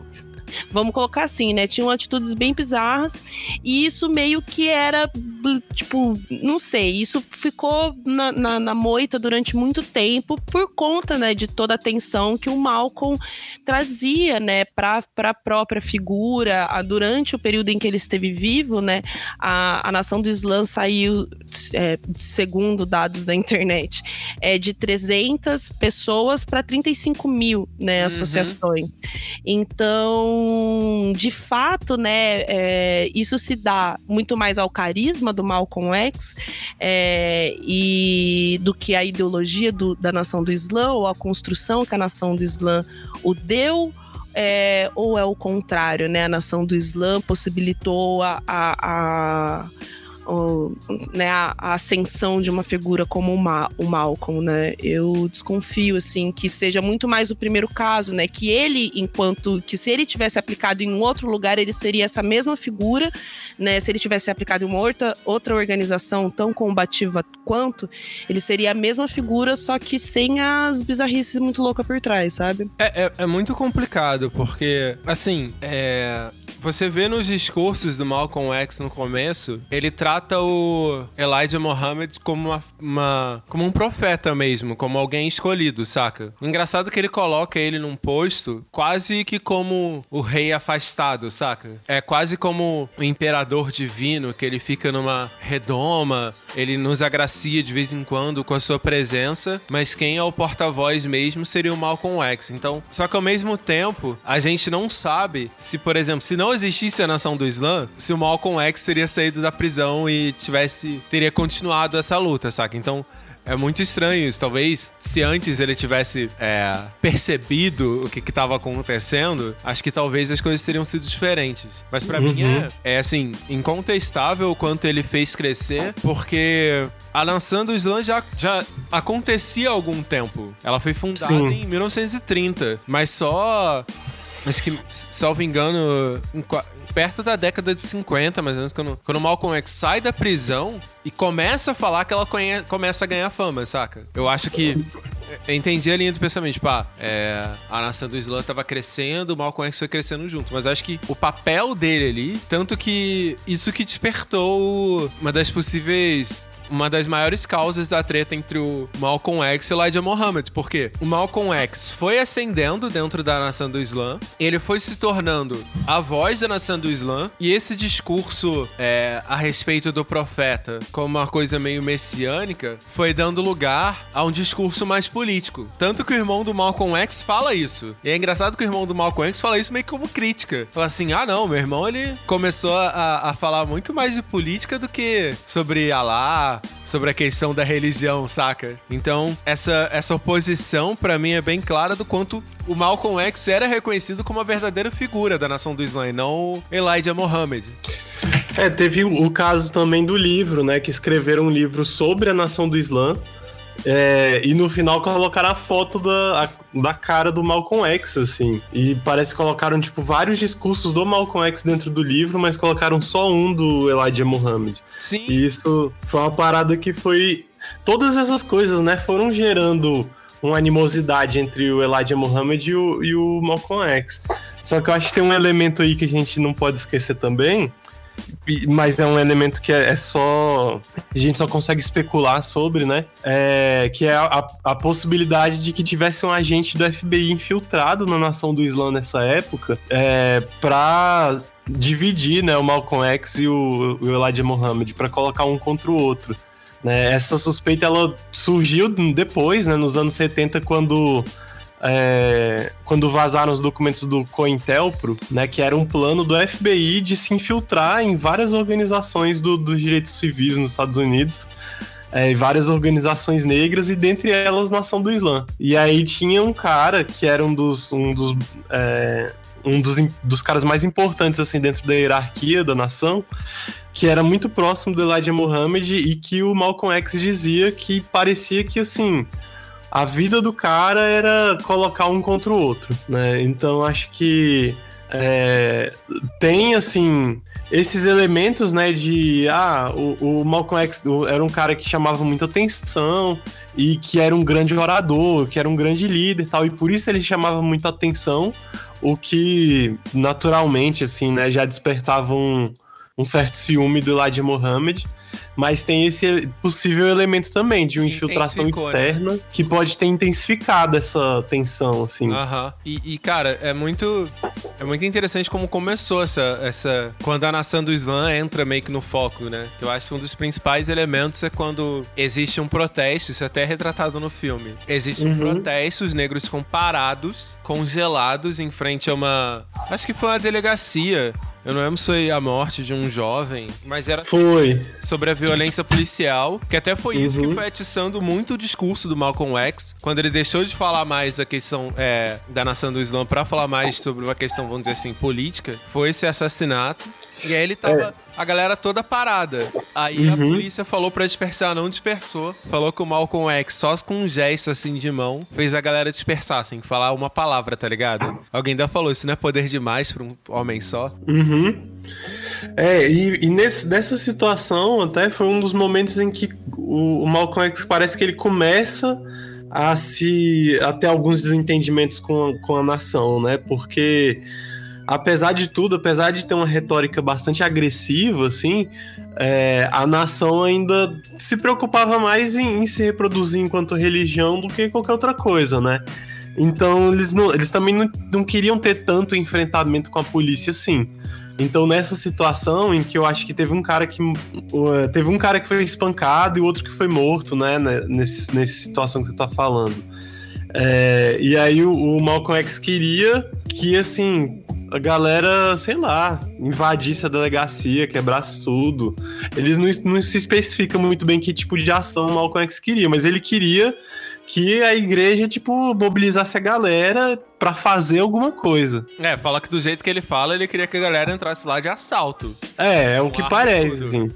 Vamos colocar assim, né? Tinham atitudes bem bizarras e isso meio que era, tipo, não sei, isso ficou na, na, na moita durante muito tempo por conta, né, de toda a tensão que o Malcolm trazia, né, para a própria figura. A, durante o período em que ele esteve vivo, né, a, a nação do Islã saiu, é, segundo dados da internet, é, de 300 pessoas para 35 mil, né, uhum. associações. Uhum. Então, então, de fato, né, é, isso se dá muito mais ao carisma do Malcolm X é, e do que a ideologia do, da nação do Islã ou a construção que a nação do Islã o deu. É, ou é o contrário, né? A nação do Islã possibilitou a, a, a o, né, a, a, ascensão de uma figura como o, Ma, o Malcolm, né? Eu desconfio, assim, que seja muito mais o primeiro caso, né? Que ele, enquanto... Que se ele tivesse aplicado em um outro lugar, ele seria essa mesma figura, né? Se ele tivesse aplicado em uma outra, outra organização tão combativa quanto, ele seria a mesma figura, só que sem as bizarrices muito loucas por trás, sabe? É, é, é muito complicado, porque, assim, é você vê nos discursos do Malcolm X no começo, ele trata o Elijah Muhammad como, uma, uma, como um profeta mesmo, como alguém escolhido, saca? Engraçado que ele coloca ele num posto quase que como o rei afastado, saca? É quase como o imperador divino, que ele fica numa redoma, ele nos agracia de vez em quando com a sua presença, mas quem é o porta-voz mesmo seria o Malcolm X. Então, só que ao mesmo tempo, a gente não sabe se, por exemplo, se não existisse a nação do Islã, se o Malcolm X teria saído da prisão e tivesse teria continuado essa luta, saca? Então, é muito estranho isso. Talvez se antes ele tivesse é, percebido o que estava acontecendo, acho que talvez as coisas teriam sido diferentes. Mas para uhum. mim é, é, assim, incontestável o quanto ele fez crescer, porque a nação do Islã já, já acontecia há algum tempo. Ela foi fundada Sim. em 1930, mas só Acho que, salvo engano, perto da década de 50, mais ou menos, quando, quando Malcolm X sai da prisão e começa a falar que ela conhe, começa a ganhar fama, saca? Eu acho que. Entendi a linha do pensamento, tipo, ah, é, a nação do Islã tava crescendo, o Malcolm X foi crescendo junto. Mas acho que o papel dele ali, tanto que isso que despertou uma das possíveis uma das maiores causas da treta entre o Malcolm X e o Elijah Muhammad, porque o Malcolm X foi ascendendo dentro da nação do Islã, ele foi se tornando a voz da nação do Islã, e esse discurso é, a respeito do profeta como uma coisa meio messiânica foi dando lugar a um discurso mais político. Tanto que o irmão do Malcolm X fala isso. E é engraçado que o irmão do Malcolm X fala isso meio como crítica. Fala assim: ah, não, meu irmão ele começou a, a falar muito mais de política do que sobre Allah, sobre a questão da religião, saca? Então, essa, essa oposição, para mim, é bem clara do quanto o Malcolm X era reconhecido como a verdadeira figura da nação do Islã, e não Elijah Muhammad. É, teve o caso também do livro, né? Que escreveram um livro sobre a nação do Islã. É, e no final colocaram a foto da, a- da cara do Malcolm X, assim. E parece que colocaram, tipo, vários discursos do Malcolm X dentro do livro, mas colocaram só um do Elijah Muhammad. Sim. E isso foi uma parada que foi. Todas essas coisas, né, foram gerando uma animosidade entre o Elijah Muhammad e o, e o Malcolm X. Só que eu acho que tem um elemento aí que a gente não pode esquecer também, mas é um elemento que é, é só. A gente só consegue especular sobre, né? É, que é a, a- possibilidade de que tivesse um agente do FBI infiltrado na nação do Islã nessa época é, pra dividir né, o Malcolm X e o, o Elijah Muhammad, pra colocar um contra o outro. Né? Essa suspeita ela surgiu depois, né, nos anos 70, quando é, quando vazaram os documentos do COINTELPRO, né, que era um plano do FBI de se infiltrar em várias organizações do- dos direitos civis nos Estados Unidos, é, várias organizações negras, e dentre elas Nação do Islã. E aí tinha um cara que era um dos, um dos, é, um dos, dos caras mais importantes assim dentro da hierarquia da nação, que era muito próximo do Elijah Muhammad e que o Malcolm X dizia que parecia que assim a vida do cara era colocar um contra o outro, né? Então acho que é, tem assim esses elementos, né? De ah, o, o Malcolm X era um cara que chamava muita atenção e que era um grande orador, que era um grande líder, e tal, e por isso ele chamava muita atenção, o que naturalmente assim, né? Já despertava um, um certo ciúme do Elijah Muhammad. Mas tem esse possível elemento também de uma infiltração né? externa que pode ter intensificado essa tensão, assim. Aham. E, e, cara, é muito. É muito interessante como começou essa, essa. Quando a nação do Islã entra meio que no foco, né? Eu acho que um dos principais elementos é quando existe um protesto, isso é até retratado no filme. Existe um protesto, os negros ficam parados, congelados em frente a uma. Acho que foi uma delegacia. Eu não lembro se foi a morte de um jovem, mas era Foi. sobre a violência policial, que até foi isso Uhum. que foi atiçando muito o discurso do Malcolm X, quando ele deixou de falar mais da questão é, da nação do Islã pra falar mais sobre uma questão, vamos dizer assim, política, foi esse assassinato. E aí ele tava. A galera toda parada. Aí a Uhum. polícia falou pra dispersar, não dispersou. Falou que o Malcolm X, só com um gesto assim de mão, fez a galera dispersar, assim, falar uma palavra, tá ligado? Alguém ainda falou, isso não é poder demais pra um homem só. É, e, e nesse, nessa situação até foi um dos momentos em que o, o Malcolm X parece que ele começa a se a ter alguns desentendimentos com a, com a nação, né? Porque apesar de tudo, apesar de ter uma retórica bastante agressiva, assim, é, a nação ainda se preocupava mais em, em se reproduzir enquanto religião do que qualquer outra coisa, né? Então eles, não, eles também não, não queriam ter tanto enfrentamento com a polícia assim. Então, nessa situação em que eu acho que teve um cara que. Teve um cara que foi espancado e outro que foi morto, né? né, Nesse, nessa situação que você tá falando. É, e aí o, o Malcolm X queria que, assim, a galera, sei lá, invadisse a delegacia, quebrasse tudo. Eles não, não se especifica muito bem que tipo de ação o Malcolm X queria, mas ele queria que a igreja, tipo, mobilizasse a galera pra fazer alguma coisa. É, fala que do jeito que ele fala, ele queria que a galera entrasse lá de assalto. É, é o que parece, assim.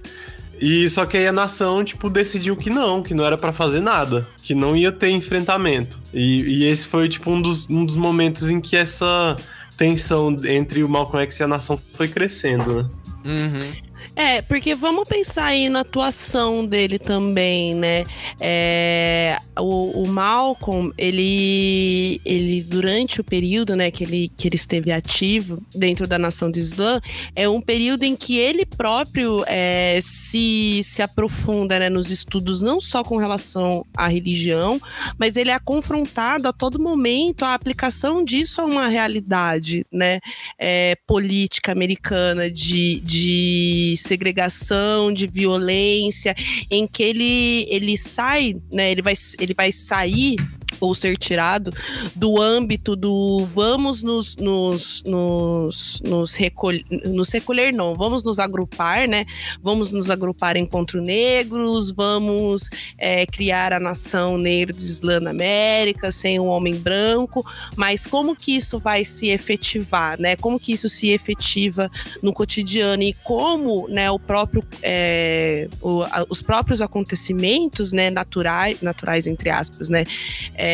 E só que aí a nação, tipo, decidiu que não, que não era pra fazer nada, que não ia ter enfrentamento. E, e esse foi, tipo, um dos, um dos momentos em que essa tensão entre o Malcolm X e a nação foi crescendo, né? Uhum. É, porque vamos pensar aí na atuação dele também, né? É, o, o Malcolm, ele, ele, durante o período né, que, ele, que ele esteve ativo dentro da nação do Islã, é um período em que ele próprio é, se, se aprofunda né, nos estudos, não só com relação à religião, mas ele é confrontado a todo momento a aplicação disso a uma realidade, né? é, política americana de, de segregação, de violência, em que ele, ele sai, né? Ele vai, ele vai sair ou ser tirado do âmbito do vamos nos, nos, nos, nos, recolher, nos recolher, não, vamos nos agrupar, né? Vamos nos agrupar encontro negros, vamos é, criar a nação negra do Islã na América, sem um homem branco, mas como que isso vai se efetivar, né? Como que isso se efetiva no cotidiano e como, né, o próprio, é, o, a, os próprios acontecimentos, né, naturais, naturais entre aspas, né, é,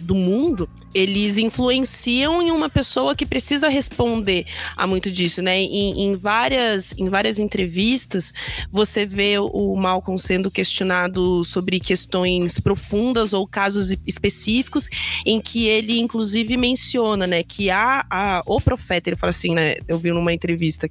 do mundo, eles influenciam em uma pessoa que precisa responder a muito disso, né? Em, em, várias, em várias entrevistas, você vê o Malcolm sendo questionado sobre questões profundas ou casos específicos, em que ele, inclusive, menciona, né, que há, há o profeta, ele fala assim, né? Eu vi numa entrevista,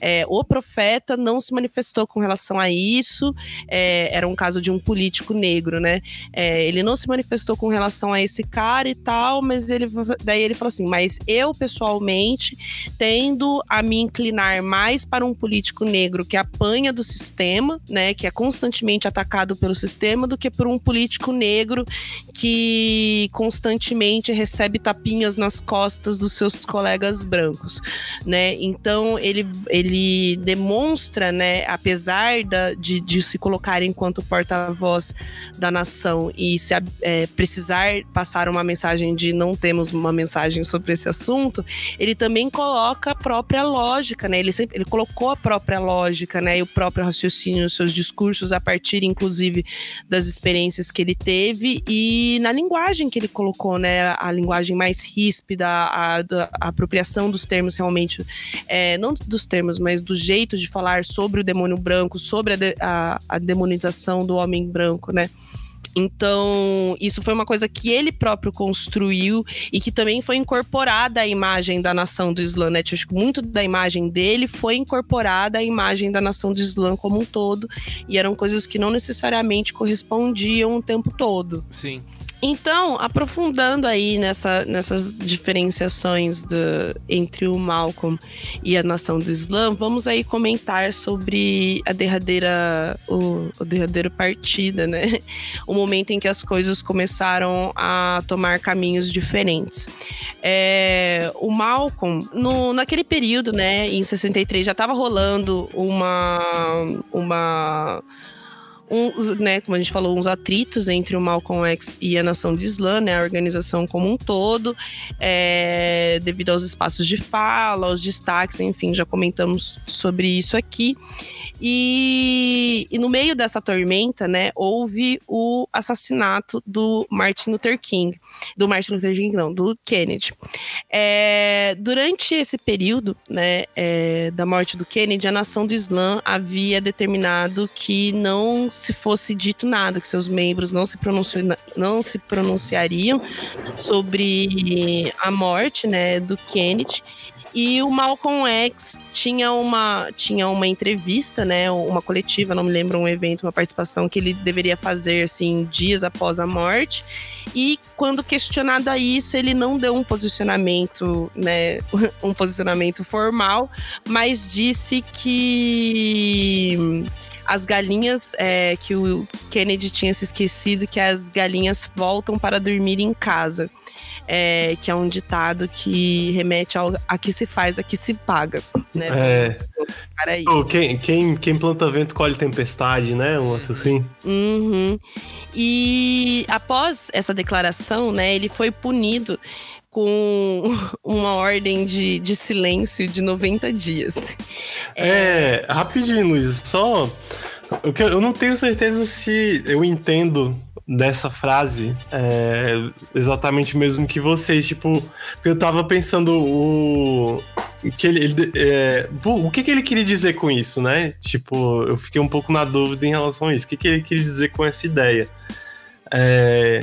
é, o profeta não se manifestou com relação a isso, é, era um caso de um político negro, né? É, ele não se manifestou com relação a esse cara e tal, mas ele daí ele falou assim: "Mas eu pessoalmente tendo a me inclinar mais para um político negro que apanha do sistema, né, que é constantemente atacado pelo sistema do que por um político negro que constantemente recebe tapinhas nas costas dos seus colegas brancos, né? Então ele, ele demonstra, né, apesar da, de, de se colocar enquanto porta-voz da nação e se é, precisar passar uma mensagem de não temos uma mensagem sobre esse assunto, ele também coloca a própria lógica, né? Ele sempre ele colocou a própria lógica, né, e o próprio raciocínio nos seus discursos a partir, inclusive, das experiências que ele teve e na linguagem que ele colocou, né? A linguagem mais ríspida, a, a, a apropriação dos termos realmente, é, não dos termos, mas do jeito de falar sobre o demônio branco, sobre a, de, a, a demonização do homem branco, né? Então, isso foi uma coisa que ele próprio construiu e que também foi incorporada à imagem da nação do Islã, né? Tipo, muito da imagem dele foi incorporada à imagem da nação do Islã como um todo. E eram coisas que não necessariamente correspondiam o tempo todo. Sim. Então, aprofundando aí nessa, nessas diferenciações do, entre o Malcolm e a nação do Islã, vamos aí comentar sobre a derradeira, o, o derradeiro partida, né? O momento em que as coisas começaram a tomar caminhos diferentes. É, o Malcolm, no, naquele período, né, em 63, já estava rolando uma, uma um, né, como a gente falou, uns atritos entre o Malcolm X e a Nação de Islã, né, a organização como um todo, é, devido aos espaços de fala, aos destaques, enfim, já comentamos sobre isso aqui. E, e no meio dessa tormenta, né, houve o assassinato do Martin Luther King, do Martin Luther King, não, do Kennedy. É, durante esse período, né, é, da morte do Kennedy, a Nação do Islã havia determinado que não se fosse dito nada, que seus membros não se, não se pronunciariam sobre a morte né, do Kennedy. E o Malcolm X tinha uma, tinha uma entrevista, né, uma coletiva, não me lembro, um evento, uma participação que ele deveria fazer, assim, dias após a morte. E quando questionado a isso, ele não deu um posicionamento, né, um posicionamento formal, mas disse que as galinhas, é, que o Kennedy tinha se esquecido, que as galinhas voltam para dormir em casa. É, que é um ditado que remete ao a que se faz, a que se paga. Né? É. Oh, quem, quem, quem planta vento colhe tempestade, né? Um assim. Uhum. E após essa declaração, né, ele foi punido com uma ordem de, de silêncio de 90 dias. É, é rapidinho, Luiz, só. Eu, eu não tenho certeza se eu entendo dessa frase é, exatamente mesmo que vocês. Tipo, eu tava pensando o. Que ele, ele é, o que, que ele queria dizer com isso, né? Tipo, eu fiquei um pouco na dúvida em relação a isso. O que, que ele queria dizer com essa ideia? É.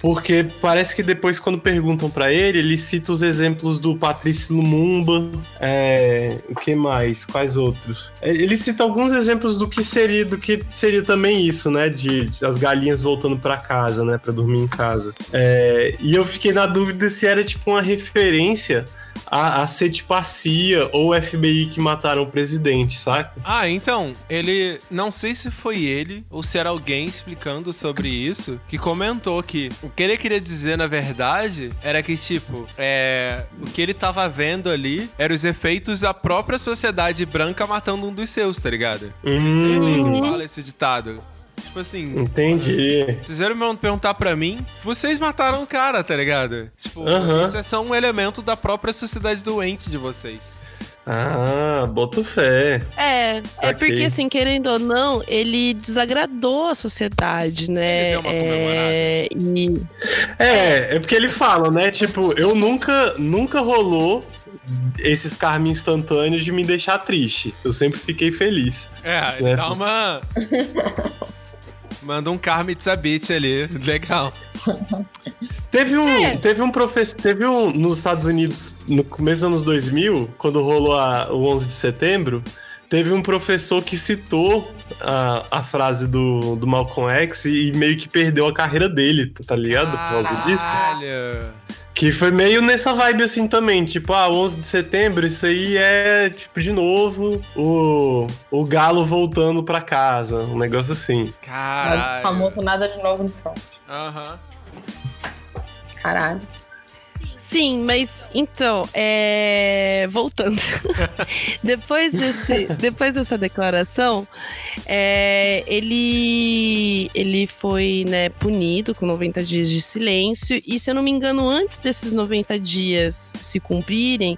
Porque parece que depois, quando perguntam para ele, ele cita os exemplos do Patrício Lumumba. É, o que mais? Quais outros? É, ele cita alguns exemplos do que seria, do que seria também isso, né? De, de as galinhas voltando para casa, né? Para dormir em casa. É, e eu fiquei na dúvida se era tipo uma referência a, a ser tipo a CIA ou o FBI que mataram o presidente, saca? Ah, então, ele. Não sei se foi ele ou se era alguém explicando sobre isso que comentou que o que ele queria dizer, na verdade, era que, tipo, é. O que ele tava vendo ali eram os efeitos da própria sociedade branca matando um dos seus, tá ligado? Hum, Fala esse ditado. Tipo assim. entendi. Vocês vieram me perguntar pra mim, vocês mataram o cara, tá ligado? Tipo, Aham. isso é só um elemento da própria sociedade doente de vocês. Ah, boto fé. É, é porque, assim, querendo ou não, ele desagradou a sociedade, né? Ele deu uma é, e, É, é porque ele fala, né? Tipo, eu nunca, nunca esses karma instantâneos de me deixar triste. Eu sempre fiquei feliz. É, É. dá uma. Manda um Karma It's a Beat ali. Legal. Teve um, É. teve um professor, teve um nos Estados Unidos no começo dos anos 2000, quando rolou a- o 11 de setembro, teve um professor que citou a, a frase do, do Malcolm X e meio que perdeu a carreira dele, tá ligado? Por causa disso. Caralho. Que foi meio nessa vibe assim também, tipo, ah, 11 de setembro, isso aí é, tipo, de novo, o, o galo voltando pra casa, um negócio assim. O Caralho. famoso nada de novo no front. Aham. Caralho. Sim, mas então, é... voltando. depois, desse, depois dessa declaração, é, ele, ele foi né, punido com 90 dias de silêncio. E se eu não me engano, antes desses 90 dias se cumprirem,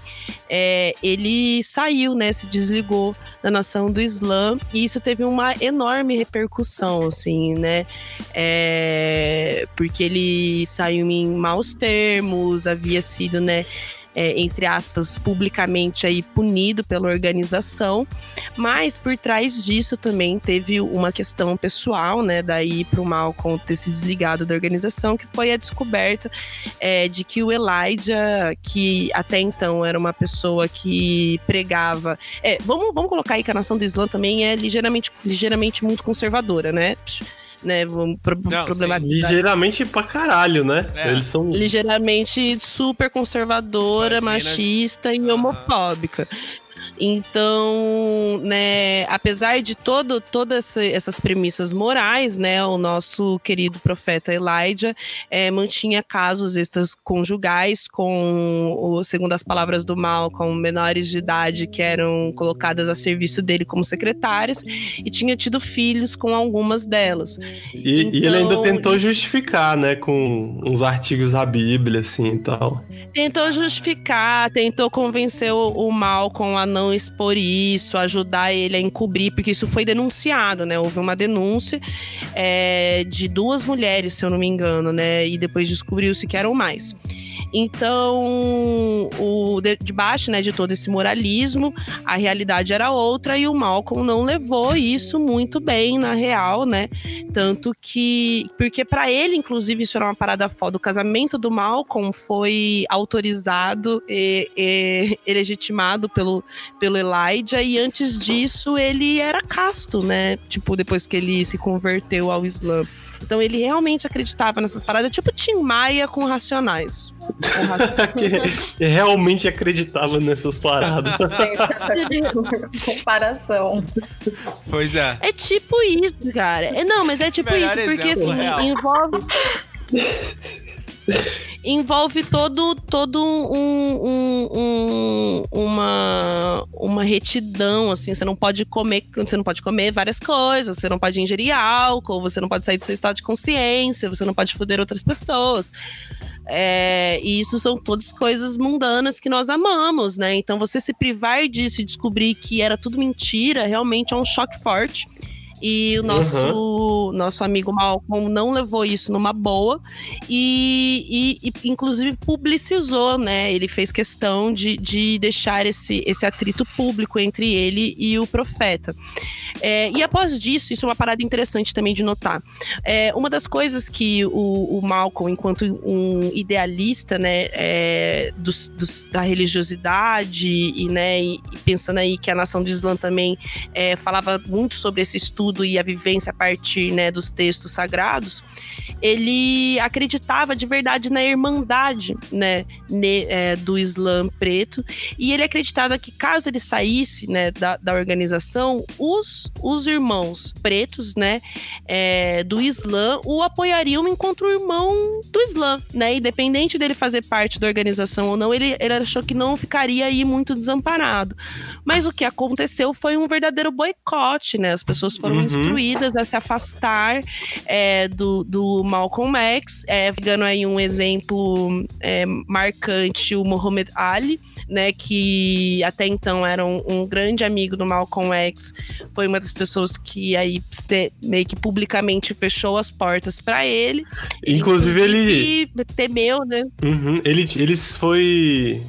é, ele saiu, né? Se desligou da nação do Islã. E isso teve uma enorme repercussão, assim, né? É, porque ele saiu em maus termos, havia sido, né? é, entre aspas, publicamente aí punido pela organização, mas por trás disso também teve uma questão pessoal, né, daí pro Malcolm ter se desligado da organização, que foi a descoberta é, de que o Elijah, que até então era uma pessoa que pregava, é, vamos, vamos colocar aí que a nação do Islã também é ligeiramente, ligeiramente muito conservadora, né? Né, vamos pro, Não, problematizar Ligeiramente pra caralho, né? É. Eles são. ligeiramente super conservadora, As minas- machista e homofóbica. Então, né, apesar de todo, todas essa- essas premissas morais, né, o nosso querido profeta Elijah eh, mantinha casos extraconjugais com, o- segundo as palavras do mal, com menores de idade que eram colocadas a serviço dele como secretárias e tinha tido filhos com algumas delas. E, e ele ainda Então, tentou justificar, né? Com uns artigos da Bíblia, assim e tal. Tentou justificar, tentou convencer o, o Malcolm a não expor isso, ajudar ele a encobrir, porque isso foi denunciado, né? Houve uma denúncia é, de duas mulheres, se eu não me engano, né? E depois descobriu-se que eram mais. Então, o, de, debaixo né, de todo esse moralismo, a realidade era outra e o Malcolm não levou isso muito bem, na real, né? Tanto que. Porque para ele, inclusive, isso era uma parada foda. O casamento do Malcolm foi autorizado e, e, e legitimado pelo, pelo Elijah, e antes disso ele era casto, né? Tipo, depois que ele se converteu ao Islã. Então ele realmente acreditava nessas paradas, tipo Tim Maia com racionais. Com que realmente acreditava nessas paradas. Comparação. Pois é. É tipo isso, cara. É, não, mas é tipo Melhor isso, porque assim, real. envolve. envolve todo, todo um, um- um- uma, uma retidão, assim, você não pode comer, você não pode comer várias coisas, você não pode ingerir álcool, você não pode sair do seu estado de consciência, você não pode foder outras pessoas. É, e isso são todas coisas mundanas que nós amamos, né? Então você se privar disso e descobrir que era tudo mentira, realmente é um choque forte. E o nosso, nosso amigo Malcolm não levou isso numa boa e, e- e, inclusive publicizou, né? Ele fez questão de, de deixar esse, esse atrito público entre ele e o profeta. É, e após disso, isso é uma parada interessante também de notar. É, uma das coisas que o, o Malcolm, enquanto um idealista, né, é, dos, dos- da religiosidade e, né, e, e pensando aí que a nação do Islã também é, falava muito sobre esse estudo e a vivência a partir né, dos textos sagrados, ele acreditava de verdade na irmandade, né, ne- é, do Islã preto, e ele acreditava que caso ele saísse, né, da, da organização, os, os irmãos pretos, né, é, do Islã o apoiariam enquanto irmão do Islã, né, independente dele fazer parte da organização ou não, ele, ele achou que não ficaria aí muito desamparado. Mas o que aconteceu foi um verdadeiro boicote, né, as pessoas foram Uhum. instruídas a se afastar é, do, do Malcolm X, é, pegando aí um exemplo é, marcante, o Muhammad Ali, né, que até então era um, um grande amigo do Malcolm X, foi uma das pessoas que aí meio que publicamente fechou as portas para ele. Inclusive, ele- inclusive, temeu, né? Uhum, Ele, ele foi.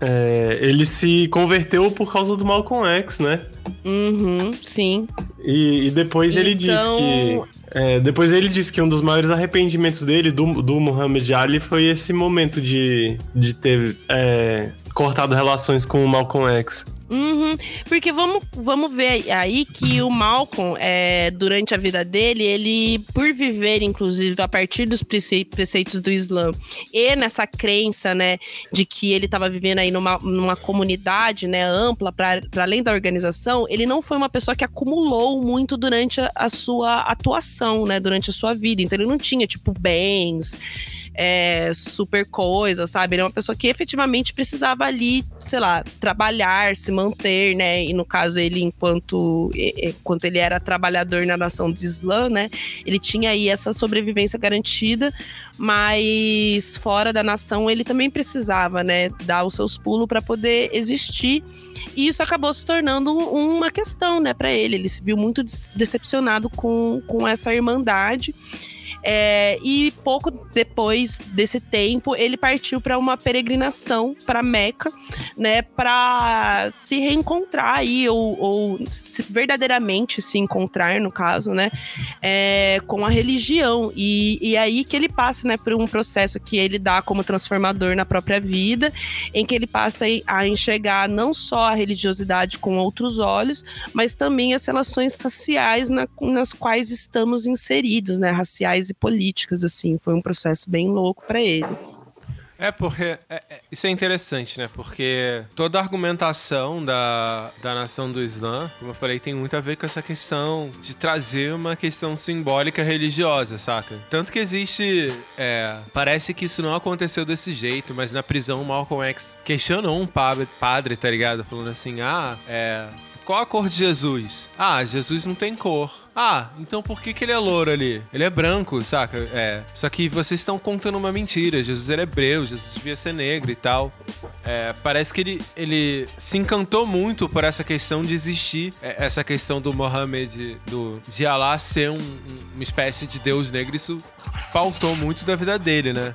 É, ele se converteu por causa do Malcolm X, né? Uhum, sim. E, e depois ele disse Então- que. é, depois ele disse que um dos maiores arrependimentos dele, do, do Muhammad Ali, foi esse momento de, de ter é, cortado relações com o Malcolm X. Uhum, porque vamos, vamos ver aí que o Malcolm, é, durante a vida dele, ele, por viver, inclusive, a partir dos prece- preceitos do Islã e nessa crença, né, de que ele estava vivendo aí numa, numa comunidade, né, ampla, para além da organização, ele não foi uma pessoa que acumulou muito durante a, a sua atuação, né, durante a sua vida. Então ele não tinha, tipo, bens é, super coisa, sabe? Ele é uma pessoa que efetivamente precisava ali, sei lá, trabalhar, se manter, né? E no caso, ele, enquanto, enquanto ele era trabalhador na nação do Islã, né? Ele tinha aí essa sobrevivência garantida, mas fora da nação ele também precisava, né? Dar os seus pulos para poder existir. E isso acabou se tornando um- uma questão, né, para ele. Ele se viu muito decepcionado com, com essa irmandade. É, e pouco depois desse tempo, ele partiu para uma peregrinação para Meca, né, para se reencontrar aí ou, ou se- verdadeiramente se encontrar, no caso, né, é, com a religião. E, e aí que ele passa, né, por um processo que ele dá como transformador na própria vida, em que ele passa a enxergar não só a religiosidade com outros olhos, mas também as relações raciais na- nas quais estamos inseridos, né, raciais e políticas, assim, foi um processo bem louco para ele. É porque é- é- isso é interessante, né? Porque toda a argumentação da, da nação do Islã, como eu falei, tem muito a ver com essa questão de trazer uma questão simbólica religiosa, saca? Tanto que existe. é, parece que isso não aconteceu desse jeito, mas na prisão o Malcolm X questionou um padre, padre tá ligado? Falando assim: ah, é. Qual a cor de Jesus? Ah, Jesus não tem cor. Ah, então por que, que ele é louro ali? Ele é branco, saca? É. Só que vocês estão contando uma mentira. Jesus era hebreu, Jesus devia ser negro e tal. É, parece que ele, ele se encantou muito por essa questão de existir, é, essa questão do Mohammed, do, de Allah ser um- um- uma espécie de Deus negro. Isso pautou muito da vida dele, né?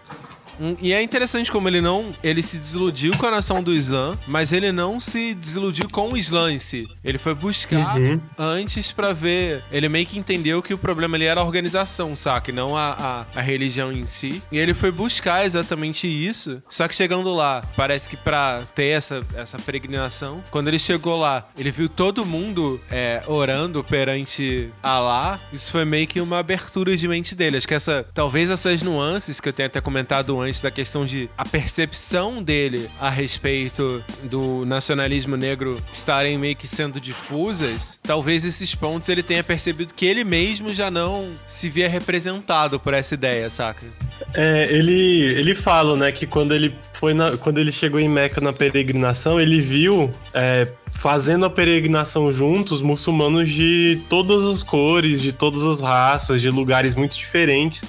Hum, E é interessante como ele não. Ele se desiludiu com a nação do Islã, mas ele não se desiludiu com o Islã em si. Ele foi buscar antes pra ver. Ele meio que entendeu que o problema ali era a organização, saca? E não a, a, a religião em si. E ele foi buscar exatamente isso. Só que chegando lá, parece que pra ter essa, essa peregrinação, quando ele chegou lá, ele viu todo mundo é, orando perante Alá. Isso foi meio que uma abertura de mente dele. Acho que essa. Talvez essas nuances que eu tenho até comentado antes da questão de a percepção dele a respeito do nacionalismo negro estarem meio que sendo difusas, talvez esses pontos ele tenha percebido que ele mesmo já não se via representado por essa ideia, saca? É, ele, ele fala, né, que quando ele foi na- quando ele chegou em Meca na peregrinação, ele viu é, fazendo a peregrinação juntos muçulmanos de todas as cores, de todas as raças, de lugares muito diferentes,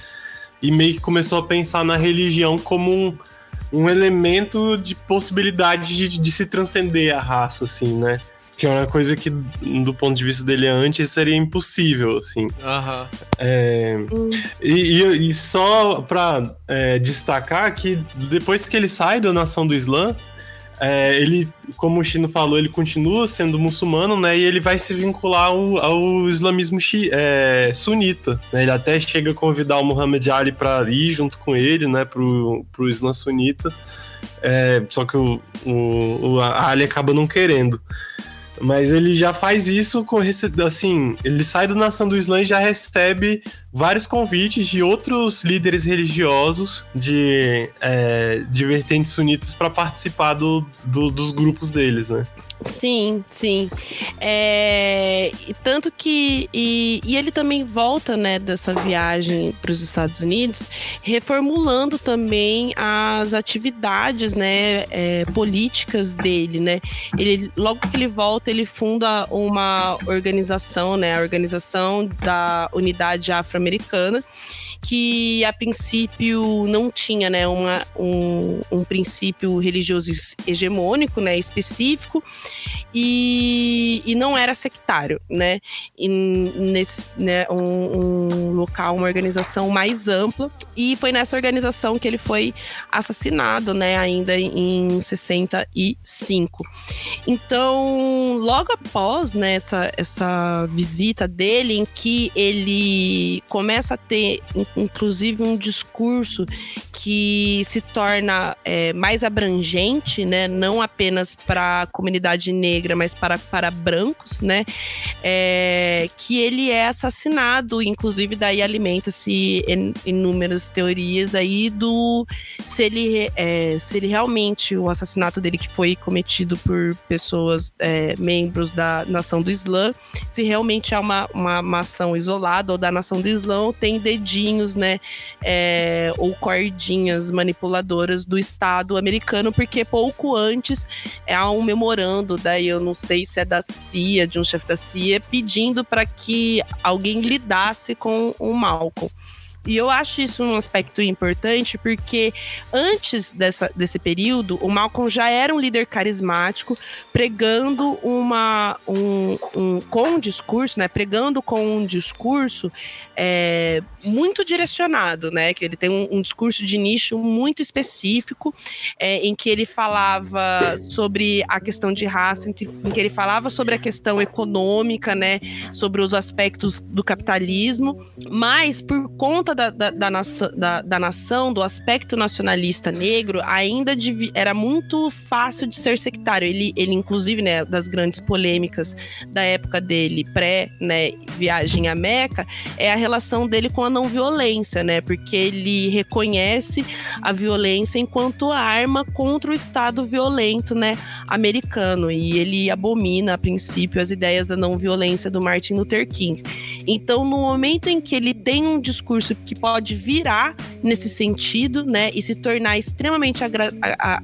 e meio que começou a pensar na religião como um, um elemento de possibilidade de, de se transcender a raça, assim, né? Que é uma coisa que, do ponto de vista dele antes, seria impossível, assim. Aham. É, e, e- e só pra é, destacar que depois que ele sai da nação do Islã, é, ele, como o Chino falou, ele continua sendo muçulmano, né? E ele vai se vincular ao, ao islamismo é, sunita. né, Ele até chega a convidar o Muhammad Ali para ir junto com ele, né? Pro, pro Islã sunita. É, só que o, o, o Ali acaba não querendo. Mas ele já faz isso com assim, ele sai da nação do Islã e já recebe vários convites de outros líderes religiosos de, é, de vertentes sunitas para participar do, do- dos grupos deles, né? Sim, sim. É, tanto que. E, e ele também volta, né, dessa viagem para os Estados Unidos, reformulando também as atividades, né, é, políticas dele, né. Ele, logo que ele volta, ele funda uma organização, né, a Organização da Unidade Afro-Americana, americana que a princípio não tinha né, uma, um, um princípio religioso hegemônico, né, específico, e, e não era sectário, né? E nesse né, um, um local, uma organização mais ampla. E foi nessa organização que ele foi assassinado, né, ainda em 65. Então, logo após né, essa, essa visita dele, em que ele começa a ter, inclusive, um discurso que se torna é, mais abrangente, né, não apenas para a comunidade negra, mas para, para brancos, né, é, que ele é assassinado, inclusive daí alimenta-se in- inúmeras teorias aí do se ele, é, se ele realmente, o assassinato dele que foi cometido por pessoas, é, membros da nação do Islã, se realmente é uma, uma, uma ação isolada ou da nação do Islã, ou tem dedinhos, né, é, ou cordinhas manipuladoras do Estado americano, porque pouco antes é, há um memorando, daí eu não sei se é da CIA, de um chefe da CIA, pedindo para que alguém lidasse com o Malcolm. E eu acho isso um aspecto importante porque antes dessa, desse período, o Malcolm já era um líder carismático, pregando uma, um, um- com um discurso, né? Pregando com um discurso é, muito direcionado, né? Que ele tem um, um discurso de nicho muito específico, é, em que ele falava sobre a questão de raça, em que, em que ele falava sobre a questão econômica, né? Sobre os aspectos do capitalismo, mas por conta da, da, da, nação, da, da nação, do aspecto nacionalista negro, ainda era muito fácil de ser sectário. Ele, ele inclusive, né, das grandes polêmicas da época dele, pré, né, à Meca, é a relação dele com a não violência, né? Porque ele reconhece a violência enquanto arma contra o Estado violento, né, americano. E ele abomina, a princípio, as ideias da não violência do Martin Luther King. Então, no momento em que ele tem um discurso que pode virar nesse sentido, né, e se tornar extremamente agra-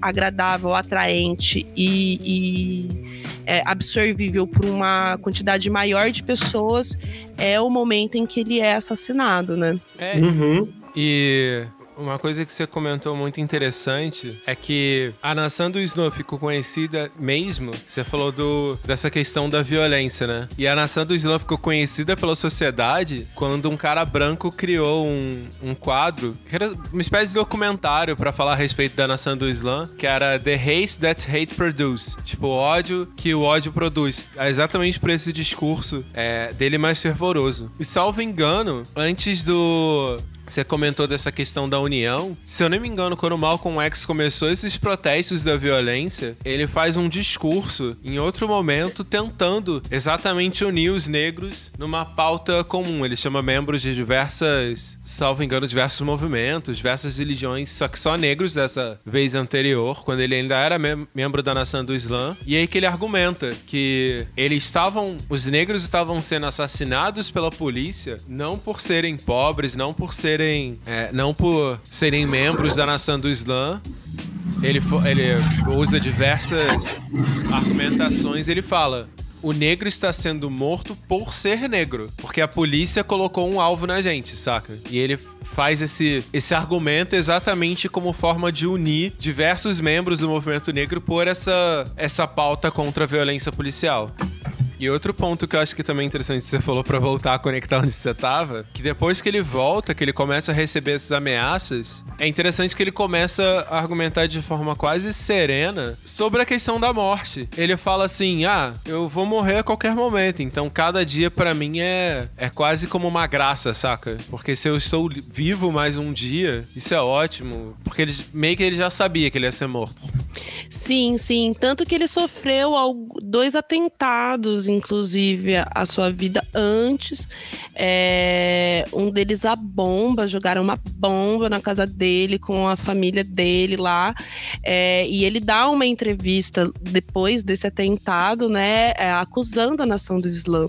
agradável, atraente e, e, é, absorvível por uma quantidade maior de pessoas, é o momento em que ele é assassinado, né? É, Uhum. E uma coisa que você comentou muito interessante é que a nação do Snow ficou conhecida mesmo. Você falou do, dessa questão da violência, né? E a nação do Islã ficou conhecida pela sociedade quando um cara branco criou um, um quadro, que era uma espécie de documentário pra falar a respeito da nação do Islã, que era The Hate That Hate Produce. Tipo, ódio que o ódio produz. É exatamente por esse discurso é, dele mais fervoroso. E salvo engano, antes do você comentou dessa questão da união. Se eu não me engano, quando o Malcolm X começou esses protestos da violência, ele faz um discurso em outro momento tentando exatamente unir os negros numa pauta comum. Ele chama membros de diversas, salvo engano, diversos movimentos, diversas religiões, só que só negros dessa vez anterior, quando ele ainda era mem- membro da nação do Islã. E aí que ele argumenta que eles estavam, os negros estavam sendo assassinados pela polícia não por serem pobres, não por serem, é, não por serem membros da nação do Islã. Ele, ele usa diversas argumentações. Ele fala: o negro está sendo morto por ser negro, porque a polícia colocou um alvo na gente, saca? E ele faz esse, esse argumento exatamente como forma de unir diversos membros do movimento negro por essa, essa pauta contra a violência policial. E outro ponto que eu acho que também é interessante que você falou pra voltar a conectar onde você tava, que depois que ele volta, que ele começa a receber essas ameaças, é interessante que ele começa a argumentar de forma quase serena sobre a questão da morte. Ele fala assim: "Ah, eu vou morrer a qualquer momento, então cada dia pra mim é é quase como uma graça, saca? Porque se eu estou vivo mais um dia, isso é ótimo, porque ele meio que ele já sabia que ele ia ser morto. Sim, sim. Tanto que ele sofreu dois atentados, inclusive, à sua vida antes. É, um deles a bomba, jogaram uma bomba na casa dele com a família dele lá. É, e ele dá uma entrevista depois desse atentado, né? é, acusando a nação do Islã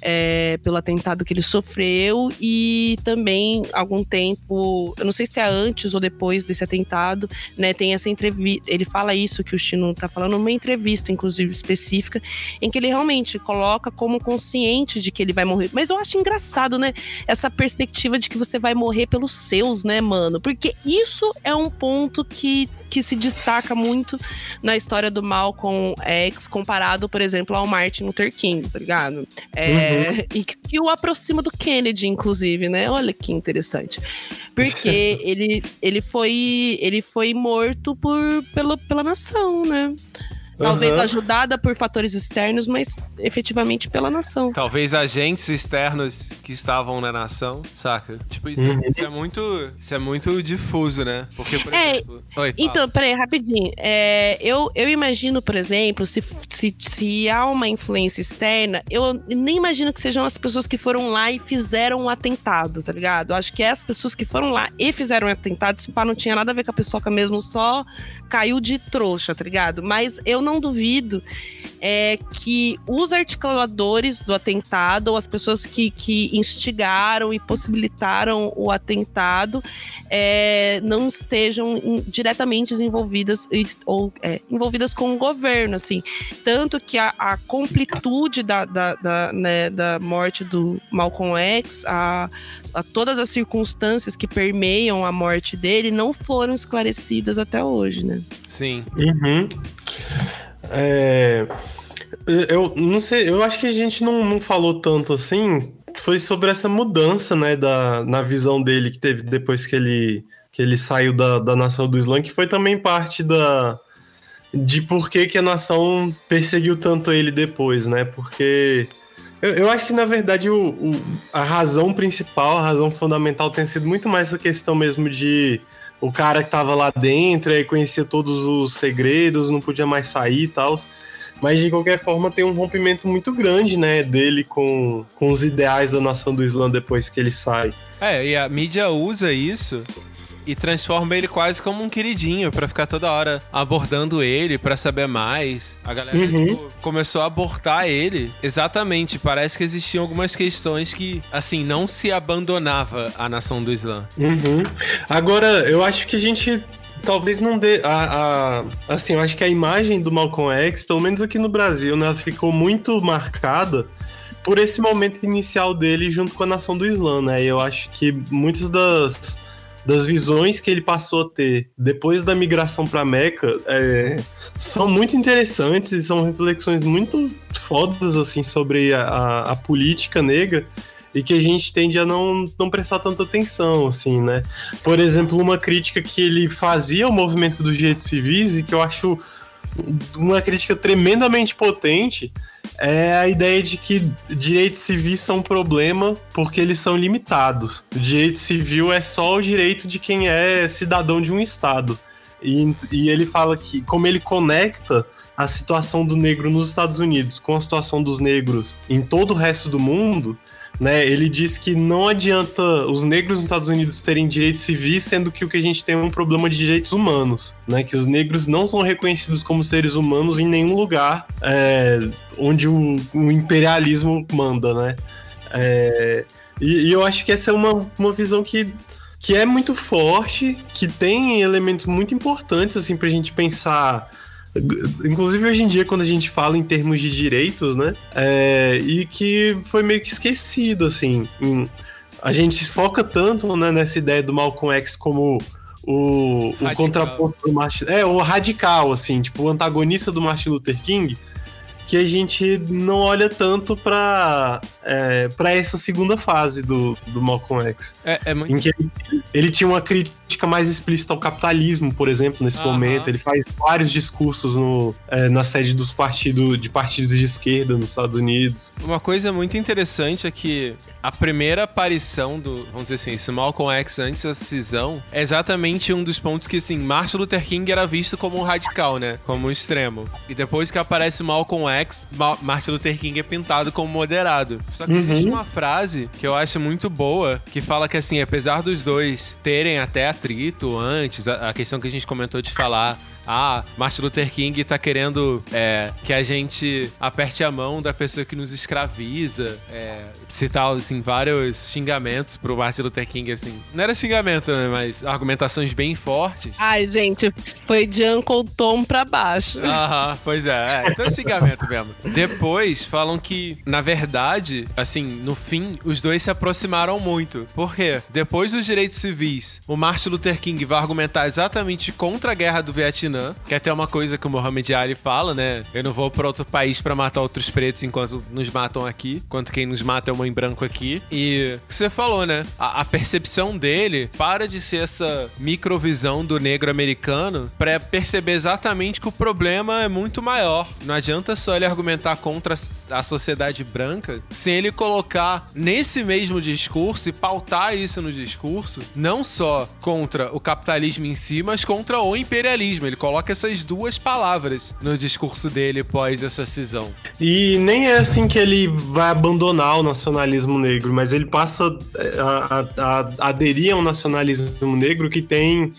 é, pelo atentado que ele sofreu. E também, algum tempo, eu não sei se é antes ou depois desse atentado, né? Tem essa entrevista. Ele fala isso que o Chino tá falando, numa entrevista, inclusive, específica, em que ele realmente coloca como consciente de que ele vai morrer. Mas eu acho engraçado, né? Essa perspectiva de que você vai morrer pelos seus, né, mano? Porque isso é um ponto que. Que se destaca muito na história do Malcolm X, comparado, por exemplo, ao Martin Luther King, tá ligado? É, E que, que o aproxima do Kennedy, inclusive, né? Olha que interessante. Porque ele, ele, foi, ele foi morto por, pela, pela nação, né? Talvez Aham. ajudada por fatores externos, mas efetivamente pela nação. Talvez agentes externos que estavam na nação, saca? Tipo, isso, Uhum. isso é muito. Isso é muito difuso, né? Porque, por É, exemplo. Oi. Então, peraí, rapidinho. É, eu, eu imagino, por exemplo, se, se, se há uma influência externa, eu nem imagino que sejam as pessoas que foram lá e fizeram um atentado, tá ligado? Eu acho que essas pessoas que foram lá e fizeram um atentado, se pá, não tinha nada a ver com a pessoa mesmo, só caiu de trouxa, tá ligado? Mas eu não duvido é, que os articuladores do atentado, ou as pessoas que, que instigaram e possibilitaram o atentado, é, não estejam em- diretamente envolvidas ou é, envolvidas com o governo, assim. Tanto que a, a completude da, da, da, né, da morte do Malcolm X, a, a todas as circunstâncias que permeiam a morte dele, não foram esclarecidas até hoje, né? Sim. Uhum. É, eu não sei, eu acho que a gente não, não falou tanto assim. Foi sobre essa mudança, né, da, na visão dele que teve depois que ele, que ele saiu da, da nação do Islã, que foi também parte da de por que, que a nação perseguiu tanto ele depois, né? Porque eu, eu acho que na verdade o, o- a razão principal, a razão fundamental tem sido muito mais essa questão mesmo de o cara que tava lá dentro, aí conhecia todos os segredos, não podia mais sair e tal. Mas de qualquer forma tem um rompimento muito grande, né, dele com, com os ideais da nação do Islã depois que ele sai. É, e a mídia usa isso e transforma ele quase como um queridinho pra ficar toda hora abordando ele pra saber mais. A galera Uhum. tipo, começou a abortar ele. Exatamente, parece que existiam algumas questões que assim não se abandonava a nação do Islã. Uhum. Agora, eu acho que a gente talvez não dê. A, a- assim, eu acho que a imagem do Malcolm X, pelo menos aqui no Brasil, né, ficou muito marcada por esse momento inicial dele junto com a nação do Islã, né? E eu acho que muitas das, das visões que ele passou a ter depois da migração para Meca é, são muito interessantes e são reflexões muito fodas assim sobre a, a- a política negra e que a gente tende a não, não prestar tanta atenção, assim, né? Por exemplo, uma crítica que ele fazia ao movimento dos direitos civis e que eu acho uma crítica tremendamente potente é a ideia de que direitos civis são um problema porque eles são limitados. O direito civil é só o direito de quem é cidadão de um estado. E, e ele fala que, como ele conecta a situação do negro nos Estados Unidos com a situação dos negros em todo o resto do mundo, né? Ele diz que não adianta os negros nos Estados Unidos terem direitos civis, sendo que o que a gente tem é um problema de direitos humanos, né? Que os negros não são reconhecidos como seres humanos em nenhum lugar é, onde o, o imperialismo manda, né? É, e, e eu acho que essa é uma, uma visão que, que é muito forte, que tem elementos muito importantes, assim, pra gente pensar inclusive hoje em dia quando a gente fala em termos de direitos, né, é, e que foi meio que esquecido, assim, em- a gente foca tanto né, nessa ideia do Malcolm X como o, o Radical. contraposto do Martin, é, o radical, assim, tipo, o antagonista do Martin Luther King, que a gente não olha tanto pra, é, pra essa segunda fase do, do Malcolm X. É, é muito. Em que ele, ele tinha uma crítica mais explícita ao capitalismo, por exemplo, nesse momento. Ele faz vários discursos no, é, na sede dos partidos, de partidos de esquerda nos Estados Unidos. Uma coisa muito interessante é que a primeira aparição do, vamos dizer assim, esse Malcolm X antes da cisão é exatamente um dos pontos que, assim, Martin Luther King era visto como um radical, né? Como um extremo. E depois que aparece Malcolm X, Ma Martin Luther King é pintado como moderado. Só que existe uma frase que eu acho muito boa, que fala que, assim, apesar dos dois terem até atrito antes, a, a questão que a gente comentou de falar ah, Martin Luther King tá querendo é, que a gente aperte a mão da pessoa que nos escraviza. É, citar, assim, vários xingamentos pro Martin Luther King, assim. Não era xingamento, né? Mas argumentações bem fortes. Ai, gente, foi de Uncle Tom pra baixo. Aham, pois é, é. Então é xingamento mesmo. Depois falam que, na verdade, assim, no fim, os dois se aproximaram muito. Por quê? Depois dos direitos civis, o Martin Luther King vai argumentar exatamente contra a guerra do Vietnã, que é até uma coisa que o Muhammad Ali fala, né? Eu não vou pra outro país pra matar outros pretos enquanto nos matam aqui, enquanto quem nos mata é uma em branco aqui. E o que você falou, né? A, a percepção dele para de ser essa microvisão do negro americano pra perceber exatamente que o problema é muito maior. Não adianta só ele argumentar contra a sociedade branca sem ele colocar nesse mesmo discurso e pautar isso no discurso, não só contra o capitalismo em si, mas contra o imperialismo. Ele coloca essas duas palavras no discurso dele pós essa cisão. E nem é assim que ele vai abandonar o nacionalismo negro, mas ele passa é, a, a- a aderir a um nacionalismo negro que tem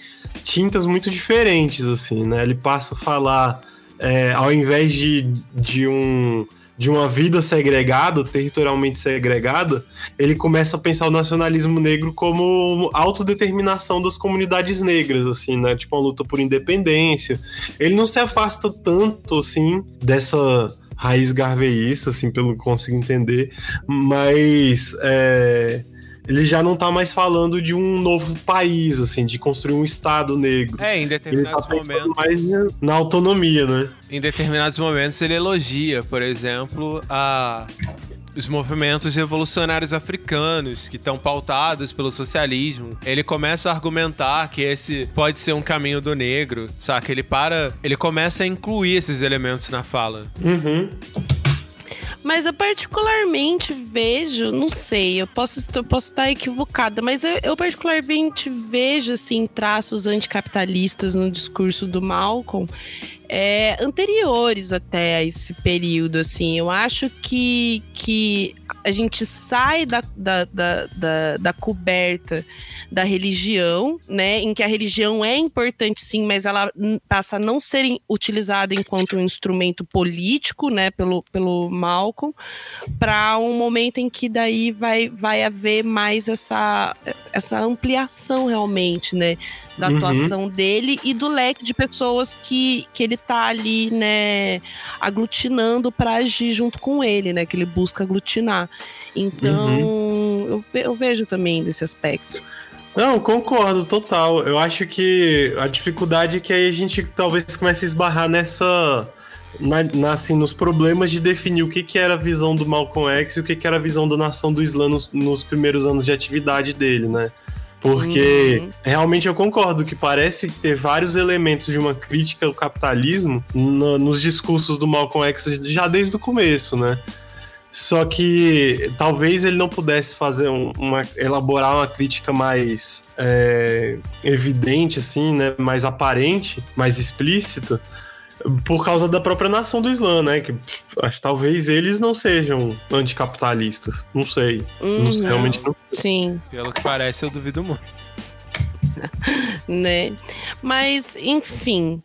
tintas muito diferentes, assim, né? Ele passa a falar, é, ao invés de, de um de uma vida segregada, territorialmente segregada, ele começa a pensar o nacionalismo negro como autodeterminação das comunidades negras, assim, né? Tipo, uma luta por independência. Ele não se afasta tanto, assim, dessa raiz garveísta, assim, pelo que consigo entender, mas é, ele já não tá mais falando de um novo país, assim, de construir um estado negro. É, em Ele tá determinados momentos. mais na- na autonomia, né? em determinados momentos ele elogia, por exemplo, a os movimentos revolucionários africanos que estão pautados pelo socialismo. Ele começa a argumentar que esse pode ser um caminho do negro, saca? Ele para, ele começa a incluir esses elementos na fala. Uhum. Mas eu particularmente vejo, não sei, eu posso, eu posso estar equivocada, mas eu, eu particularmente vejo assim traços anticapitalistas no discurso do Malcolm é, anteriores até a esse período, assim. Eu acho que, que a gente sai da, da, da, da, da coberta da religião, né? Em que a religião é importante, sim, mas ela passa a não ser utilizada enquanto um instrumento político, né? Pelo, pelo Malcolm, para um momento em que daí vai, vai haver mais essa, essa ampliação realmente, né? Da Uhum. atuação dele e do leque de pessoas que, que ele tá ali, né? Aglutinando para agir junto com ele, né? Que ele busca aglutinar. Então, eu, ve- eu vejo também desse aspecto. Não, concordo, total. Eu acho que a dificuldade é que aí a gente talvez comece a esbarrar nessa. Na, na- assim, nos problemas de definir o que, que era a visão do Malcolm X e o que, que era a visão da nação do Islã nos, nos primeiros anos de atividade dele, né? Porque Uhum. realmente eu concordo que parece ter vários elementos de uma crítica ao capitalismo no- nos discursos do Malcolm X já desde o começo, né? Só que talvez ele não pudesse fazer um- uma elaborar uma crítica mais é, evidente, assim, né? Mais aparente, mais explícita, por causa da própria nação do Islã, né? Que acho que talvez eles não sejam anticapitalistas. Não sei. Não Uhum. realmente não sei. Sim, Pelo que parece, eu duvido muito. né? Mas, enfim.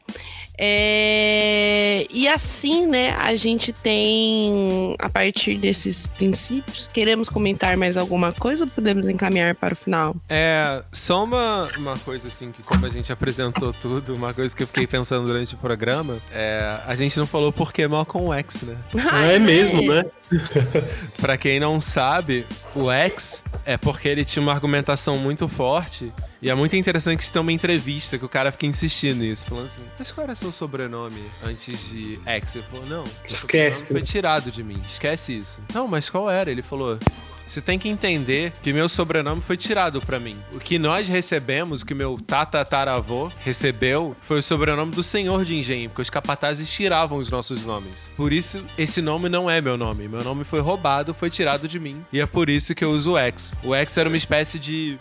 É, E assim, né, a gente tem, a partir desses princípios, queremos comentar mais alguma coisa ou podemos encaminhar para o final? É, só uma, uma coisa assim, que como a gente apresentou tudo, uma coisa que eu fiquei pensando durante o programa, é, a gente não falou por que Malcolm X, né? É mesmo, né? Pra quem não sabe, o X é porque ele tinha uma argumentação muito forte E é muito interessante que tem uma entrevista que o cara fica insistindo nisso, falando assim: Mas qual era seu sobrenome antes de X? Ele falou: Não, Esquece. foi tirado de mim, esquece isso. Não, mas qual era? Ele falou. Você tem que entender que meu sobrenome foi tirado pra mim. O que nós recebemos, o que meu tatataravô recebeu, foi o sobrenome do senhor de engenho, porque os capatazes tiravam os nossos nomes. Por isso, esse nome não é meu nome. Meu nome foi roubado, foi tirado de mim. E é por isso que eu uso o X. O X era uma espécie de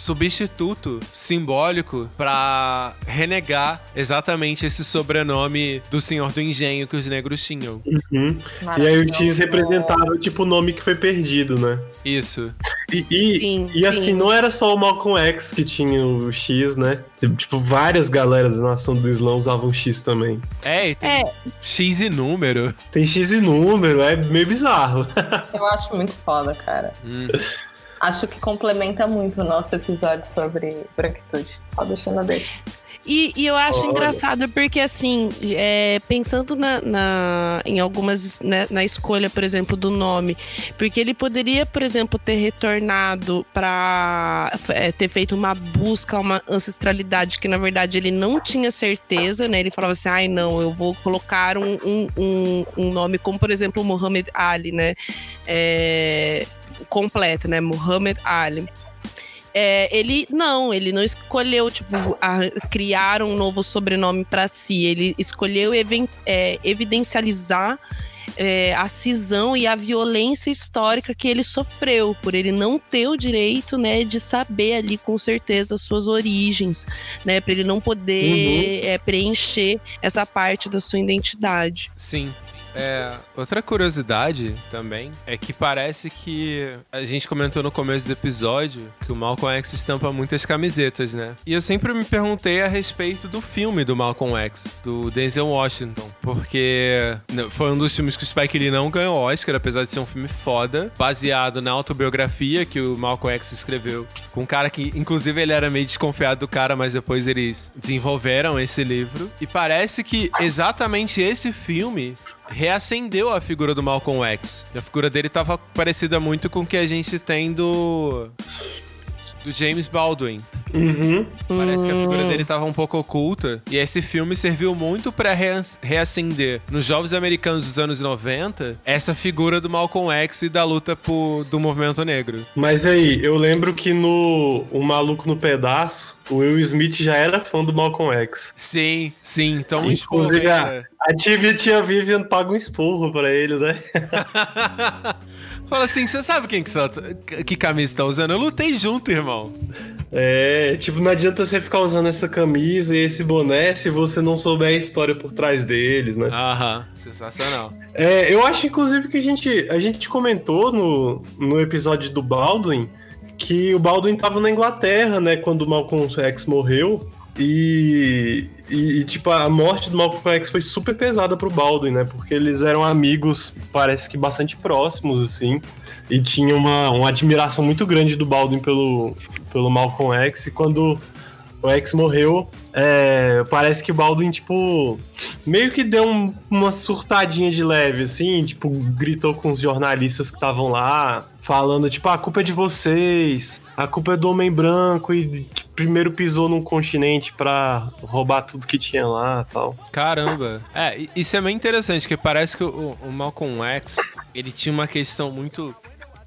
substituto simbólico pra renegar exatamente esse sobrenome do senhor do engenho que os negros tinham. Uhum. E aí o X representava, tipo, o nome que foi perdido, né? Isso. E, e, Sim, e assim, sim. não era só o Malcolm X que tinha o X, né? Tipo, várias galeras da nação do Islã usavam X também. É, e tem É. X e número. Tem X e número, é meio bizarro. Eu acho muito foda, cara. Hum. Acho que complementa muito o nosso episódio sobre branquitude. Só deixando a deixa. E, e eu acho Olha. engraçado porque, assim, é, pensando na, na- em algumas, né, na escolha, por exemplo, do nome, porque ele poderia, por exemplo, ter retornado para ter feito uma busca, uma ancestralidade que, na verdade, ele não tinha certeza, né? Ele falava assim, ai, não, eu vou colocar um, um, um- um nome como, por exemplo, o Muhammad Ali, né? É, completo, né? Muhammad Ali. É, ele não, ele não escolheu tipo a- criar um novo sobrenome para si. Ele escolheu even- é, evidencializar é, a cisão e a violência histórica que ele sofreu por ele não ter o direito, né, de saber ali com certeza as suas origens, né, para ele não poder é, preencher essa parte da sua identidade. Sim. É, outra curiosidade também é que parece que a gente comentou no começo do episódio que o Malcolm X estampa muitas camisetas, né? E eu sempre me perguntei a respeito do filme do Malcolm X, do Denzel Washington, porque né, foi um dos filmes que o Spike Lee não ganhou Oscar, apesar de ser um filme foda, baseado na autobiografia que o Malcolm X escreveu, com um cara que, inclusive, ele era meio desconfiado do cara, mas depois eles desenvolveram esse livro. E parece que exatamente esse filme reacendeu a figura do Malcolm X. A figura dele tava parecida muito com o que a gente tem do. Do James Baldwin. Uhum. Parece que a Hum. figura dele tava um pouco oculta. E esse filme serviu muito pra rea- reacender nos jovens americanos dos anos 90 essa figura do Malcolm X e da luta por, do movimento negro. Mas aí, eu lembro que no O Maluco no Pedaço, o Will Smith já era fã do Malcolm X. Sim, sim. Então, Inclusive, a, ainda. a tia Vivian paga um esporro pra ele, né? Fala assim, você sabe quem que, só, que camisa tá usando? Eu lutei junto, irmão. É, tipo, não adianta você ficar usando essa camisa e esse boné se você não souber a história por trás deles, né? Aham, sensacional. É, eu acho, inclusive, que a gente, a gente comentou no, no episódio do Baldwin que o Baldwin tava na Inglaterra, né, quando o Malcolm X morreu. E, e, e, tipo, a morte do Malcolm X foi super pesada pro Baldwin, né? Porque eles eram amigos, parece que bastante próximos, assim. E tinha uma, uma admiração muito grande do Baldwin pelo, pelo Malcolm X. E quando o X morreu, é, parece que o Baldwin, tipo, meio que deu um- uma surtadinha de leve, assim, tipo, gritou com os jornalistas que estavam lá, falando, tipo, "Ah, a culpa é de vocês, a culpa é do homem branco e primeiro pisou num continente pra roubar tudo que tinha lá tal. Caramba. É, isso é bem interessante, porque parece que o, o Malcolm X, ele tinha uma questão muito...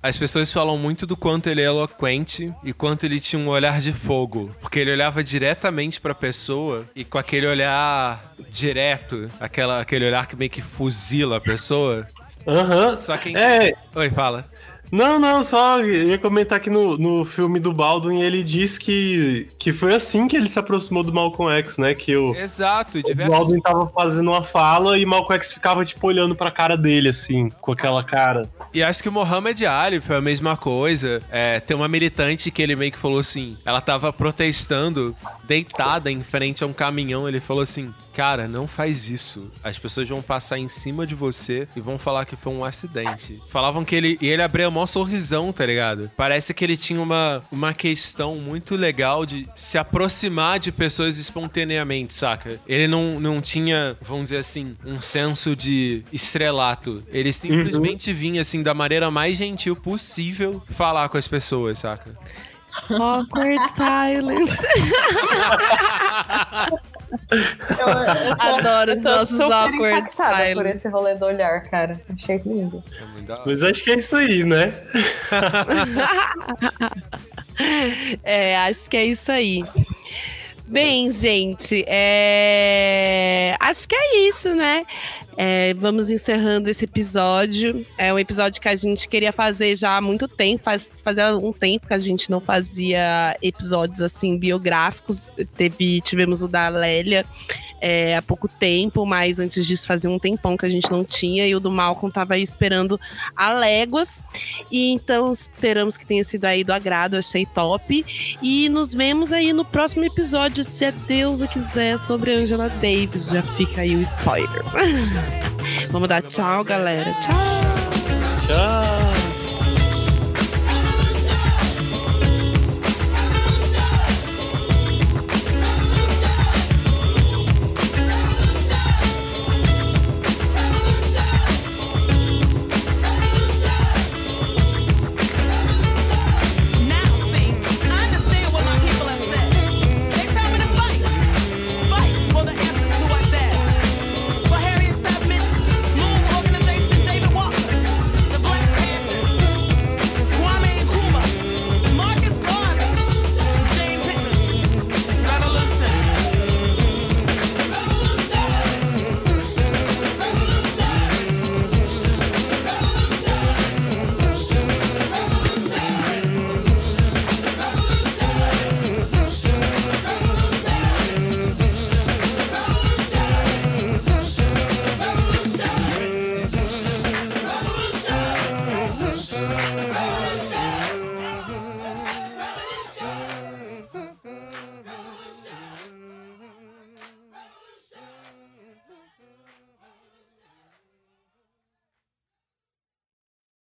As pessoas falam muito do quanto ele é eloquente e quanto ele tinha um olhar de fogo. Porque ele olhava diretamente pra pessoa e com aquele olhar direto, aquela, aquele olhar que meio que fuzila a pessoa. Aham. Só quem... É, Oi, fala. Não, não, só ia comentar que no, no filme do Baldwin ele diz que, que foi assim que ele se aproximou do Malcolm X, né? Que o, Exato, o diversas Baldwin tava fazendo uma fala e Malcolm X ficava, tipo, olhando pra cara dele, assim, com aquela cara. E acho que o Mohamed Ali foi a mesma coisa. É, tem uma militante que ele meio que falou assim: ela tava protestando, deitada em frente a um caminhão. Ele falou assim: Cara, não faz isso. As pessoas vão passar em cima de você e vão falar que foi um acidente. Falavam que ele. E ele abria mó sorrisão, tá ligado? Parece que ele tinha uma, uma questão muito legal de se aproximar de pessoas espontaneamente, saca? Ele não, não tinha, vamos dizer assim, um senso de estrelato. Ele simplesmente vinha, assim, da maneira mais gentil possível falar com as pessoas, saca? Awkward silence. Eu, eu tô- Adoro eu os tô nossos super awkward impactada por silence. esse rolê do olhar, cara. Achei lindo. É. Mas acho que é isso aí, né? É, acho que é isso aí. Bem, gente, é... acho que é isso, né? É, vamos encerrando esse episódio. É um episódio que a gente queria fazer já há muito tempo. Faz, fazia um tempo que a gente não fazia episódios assim biográficos. Teve, tivemos o da Lélia é, há pouco tempo, mas antes disso fazia um tempão que a gente não tinha. E o do Malcolm tava aí esperando a léguas. E então esperamos que tenha sido aí do agrado, achei top. E nos vemos aí no próximo episódio, se a deusa quiser, sobre Angela Davis. Já fica aí o spoiler. Vamos dar tchau, galera. Tchau. Tchau.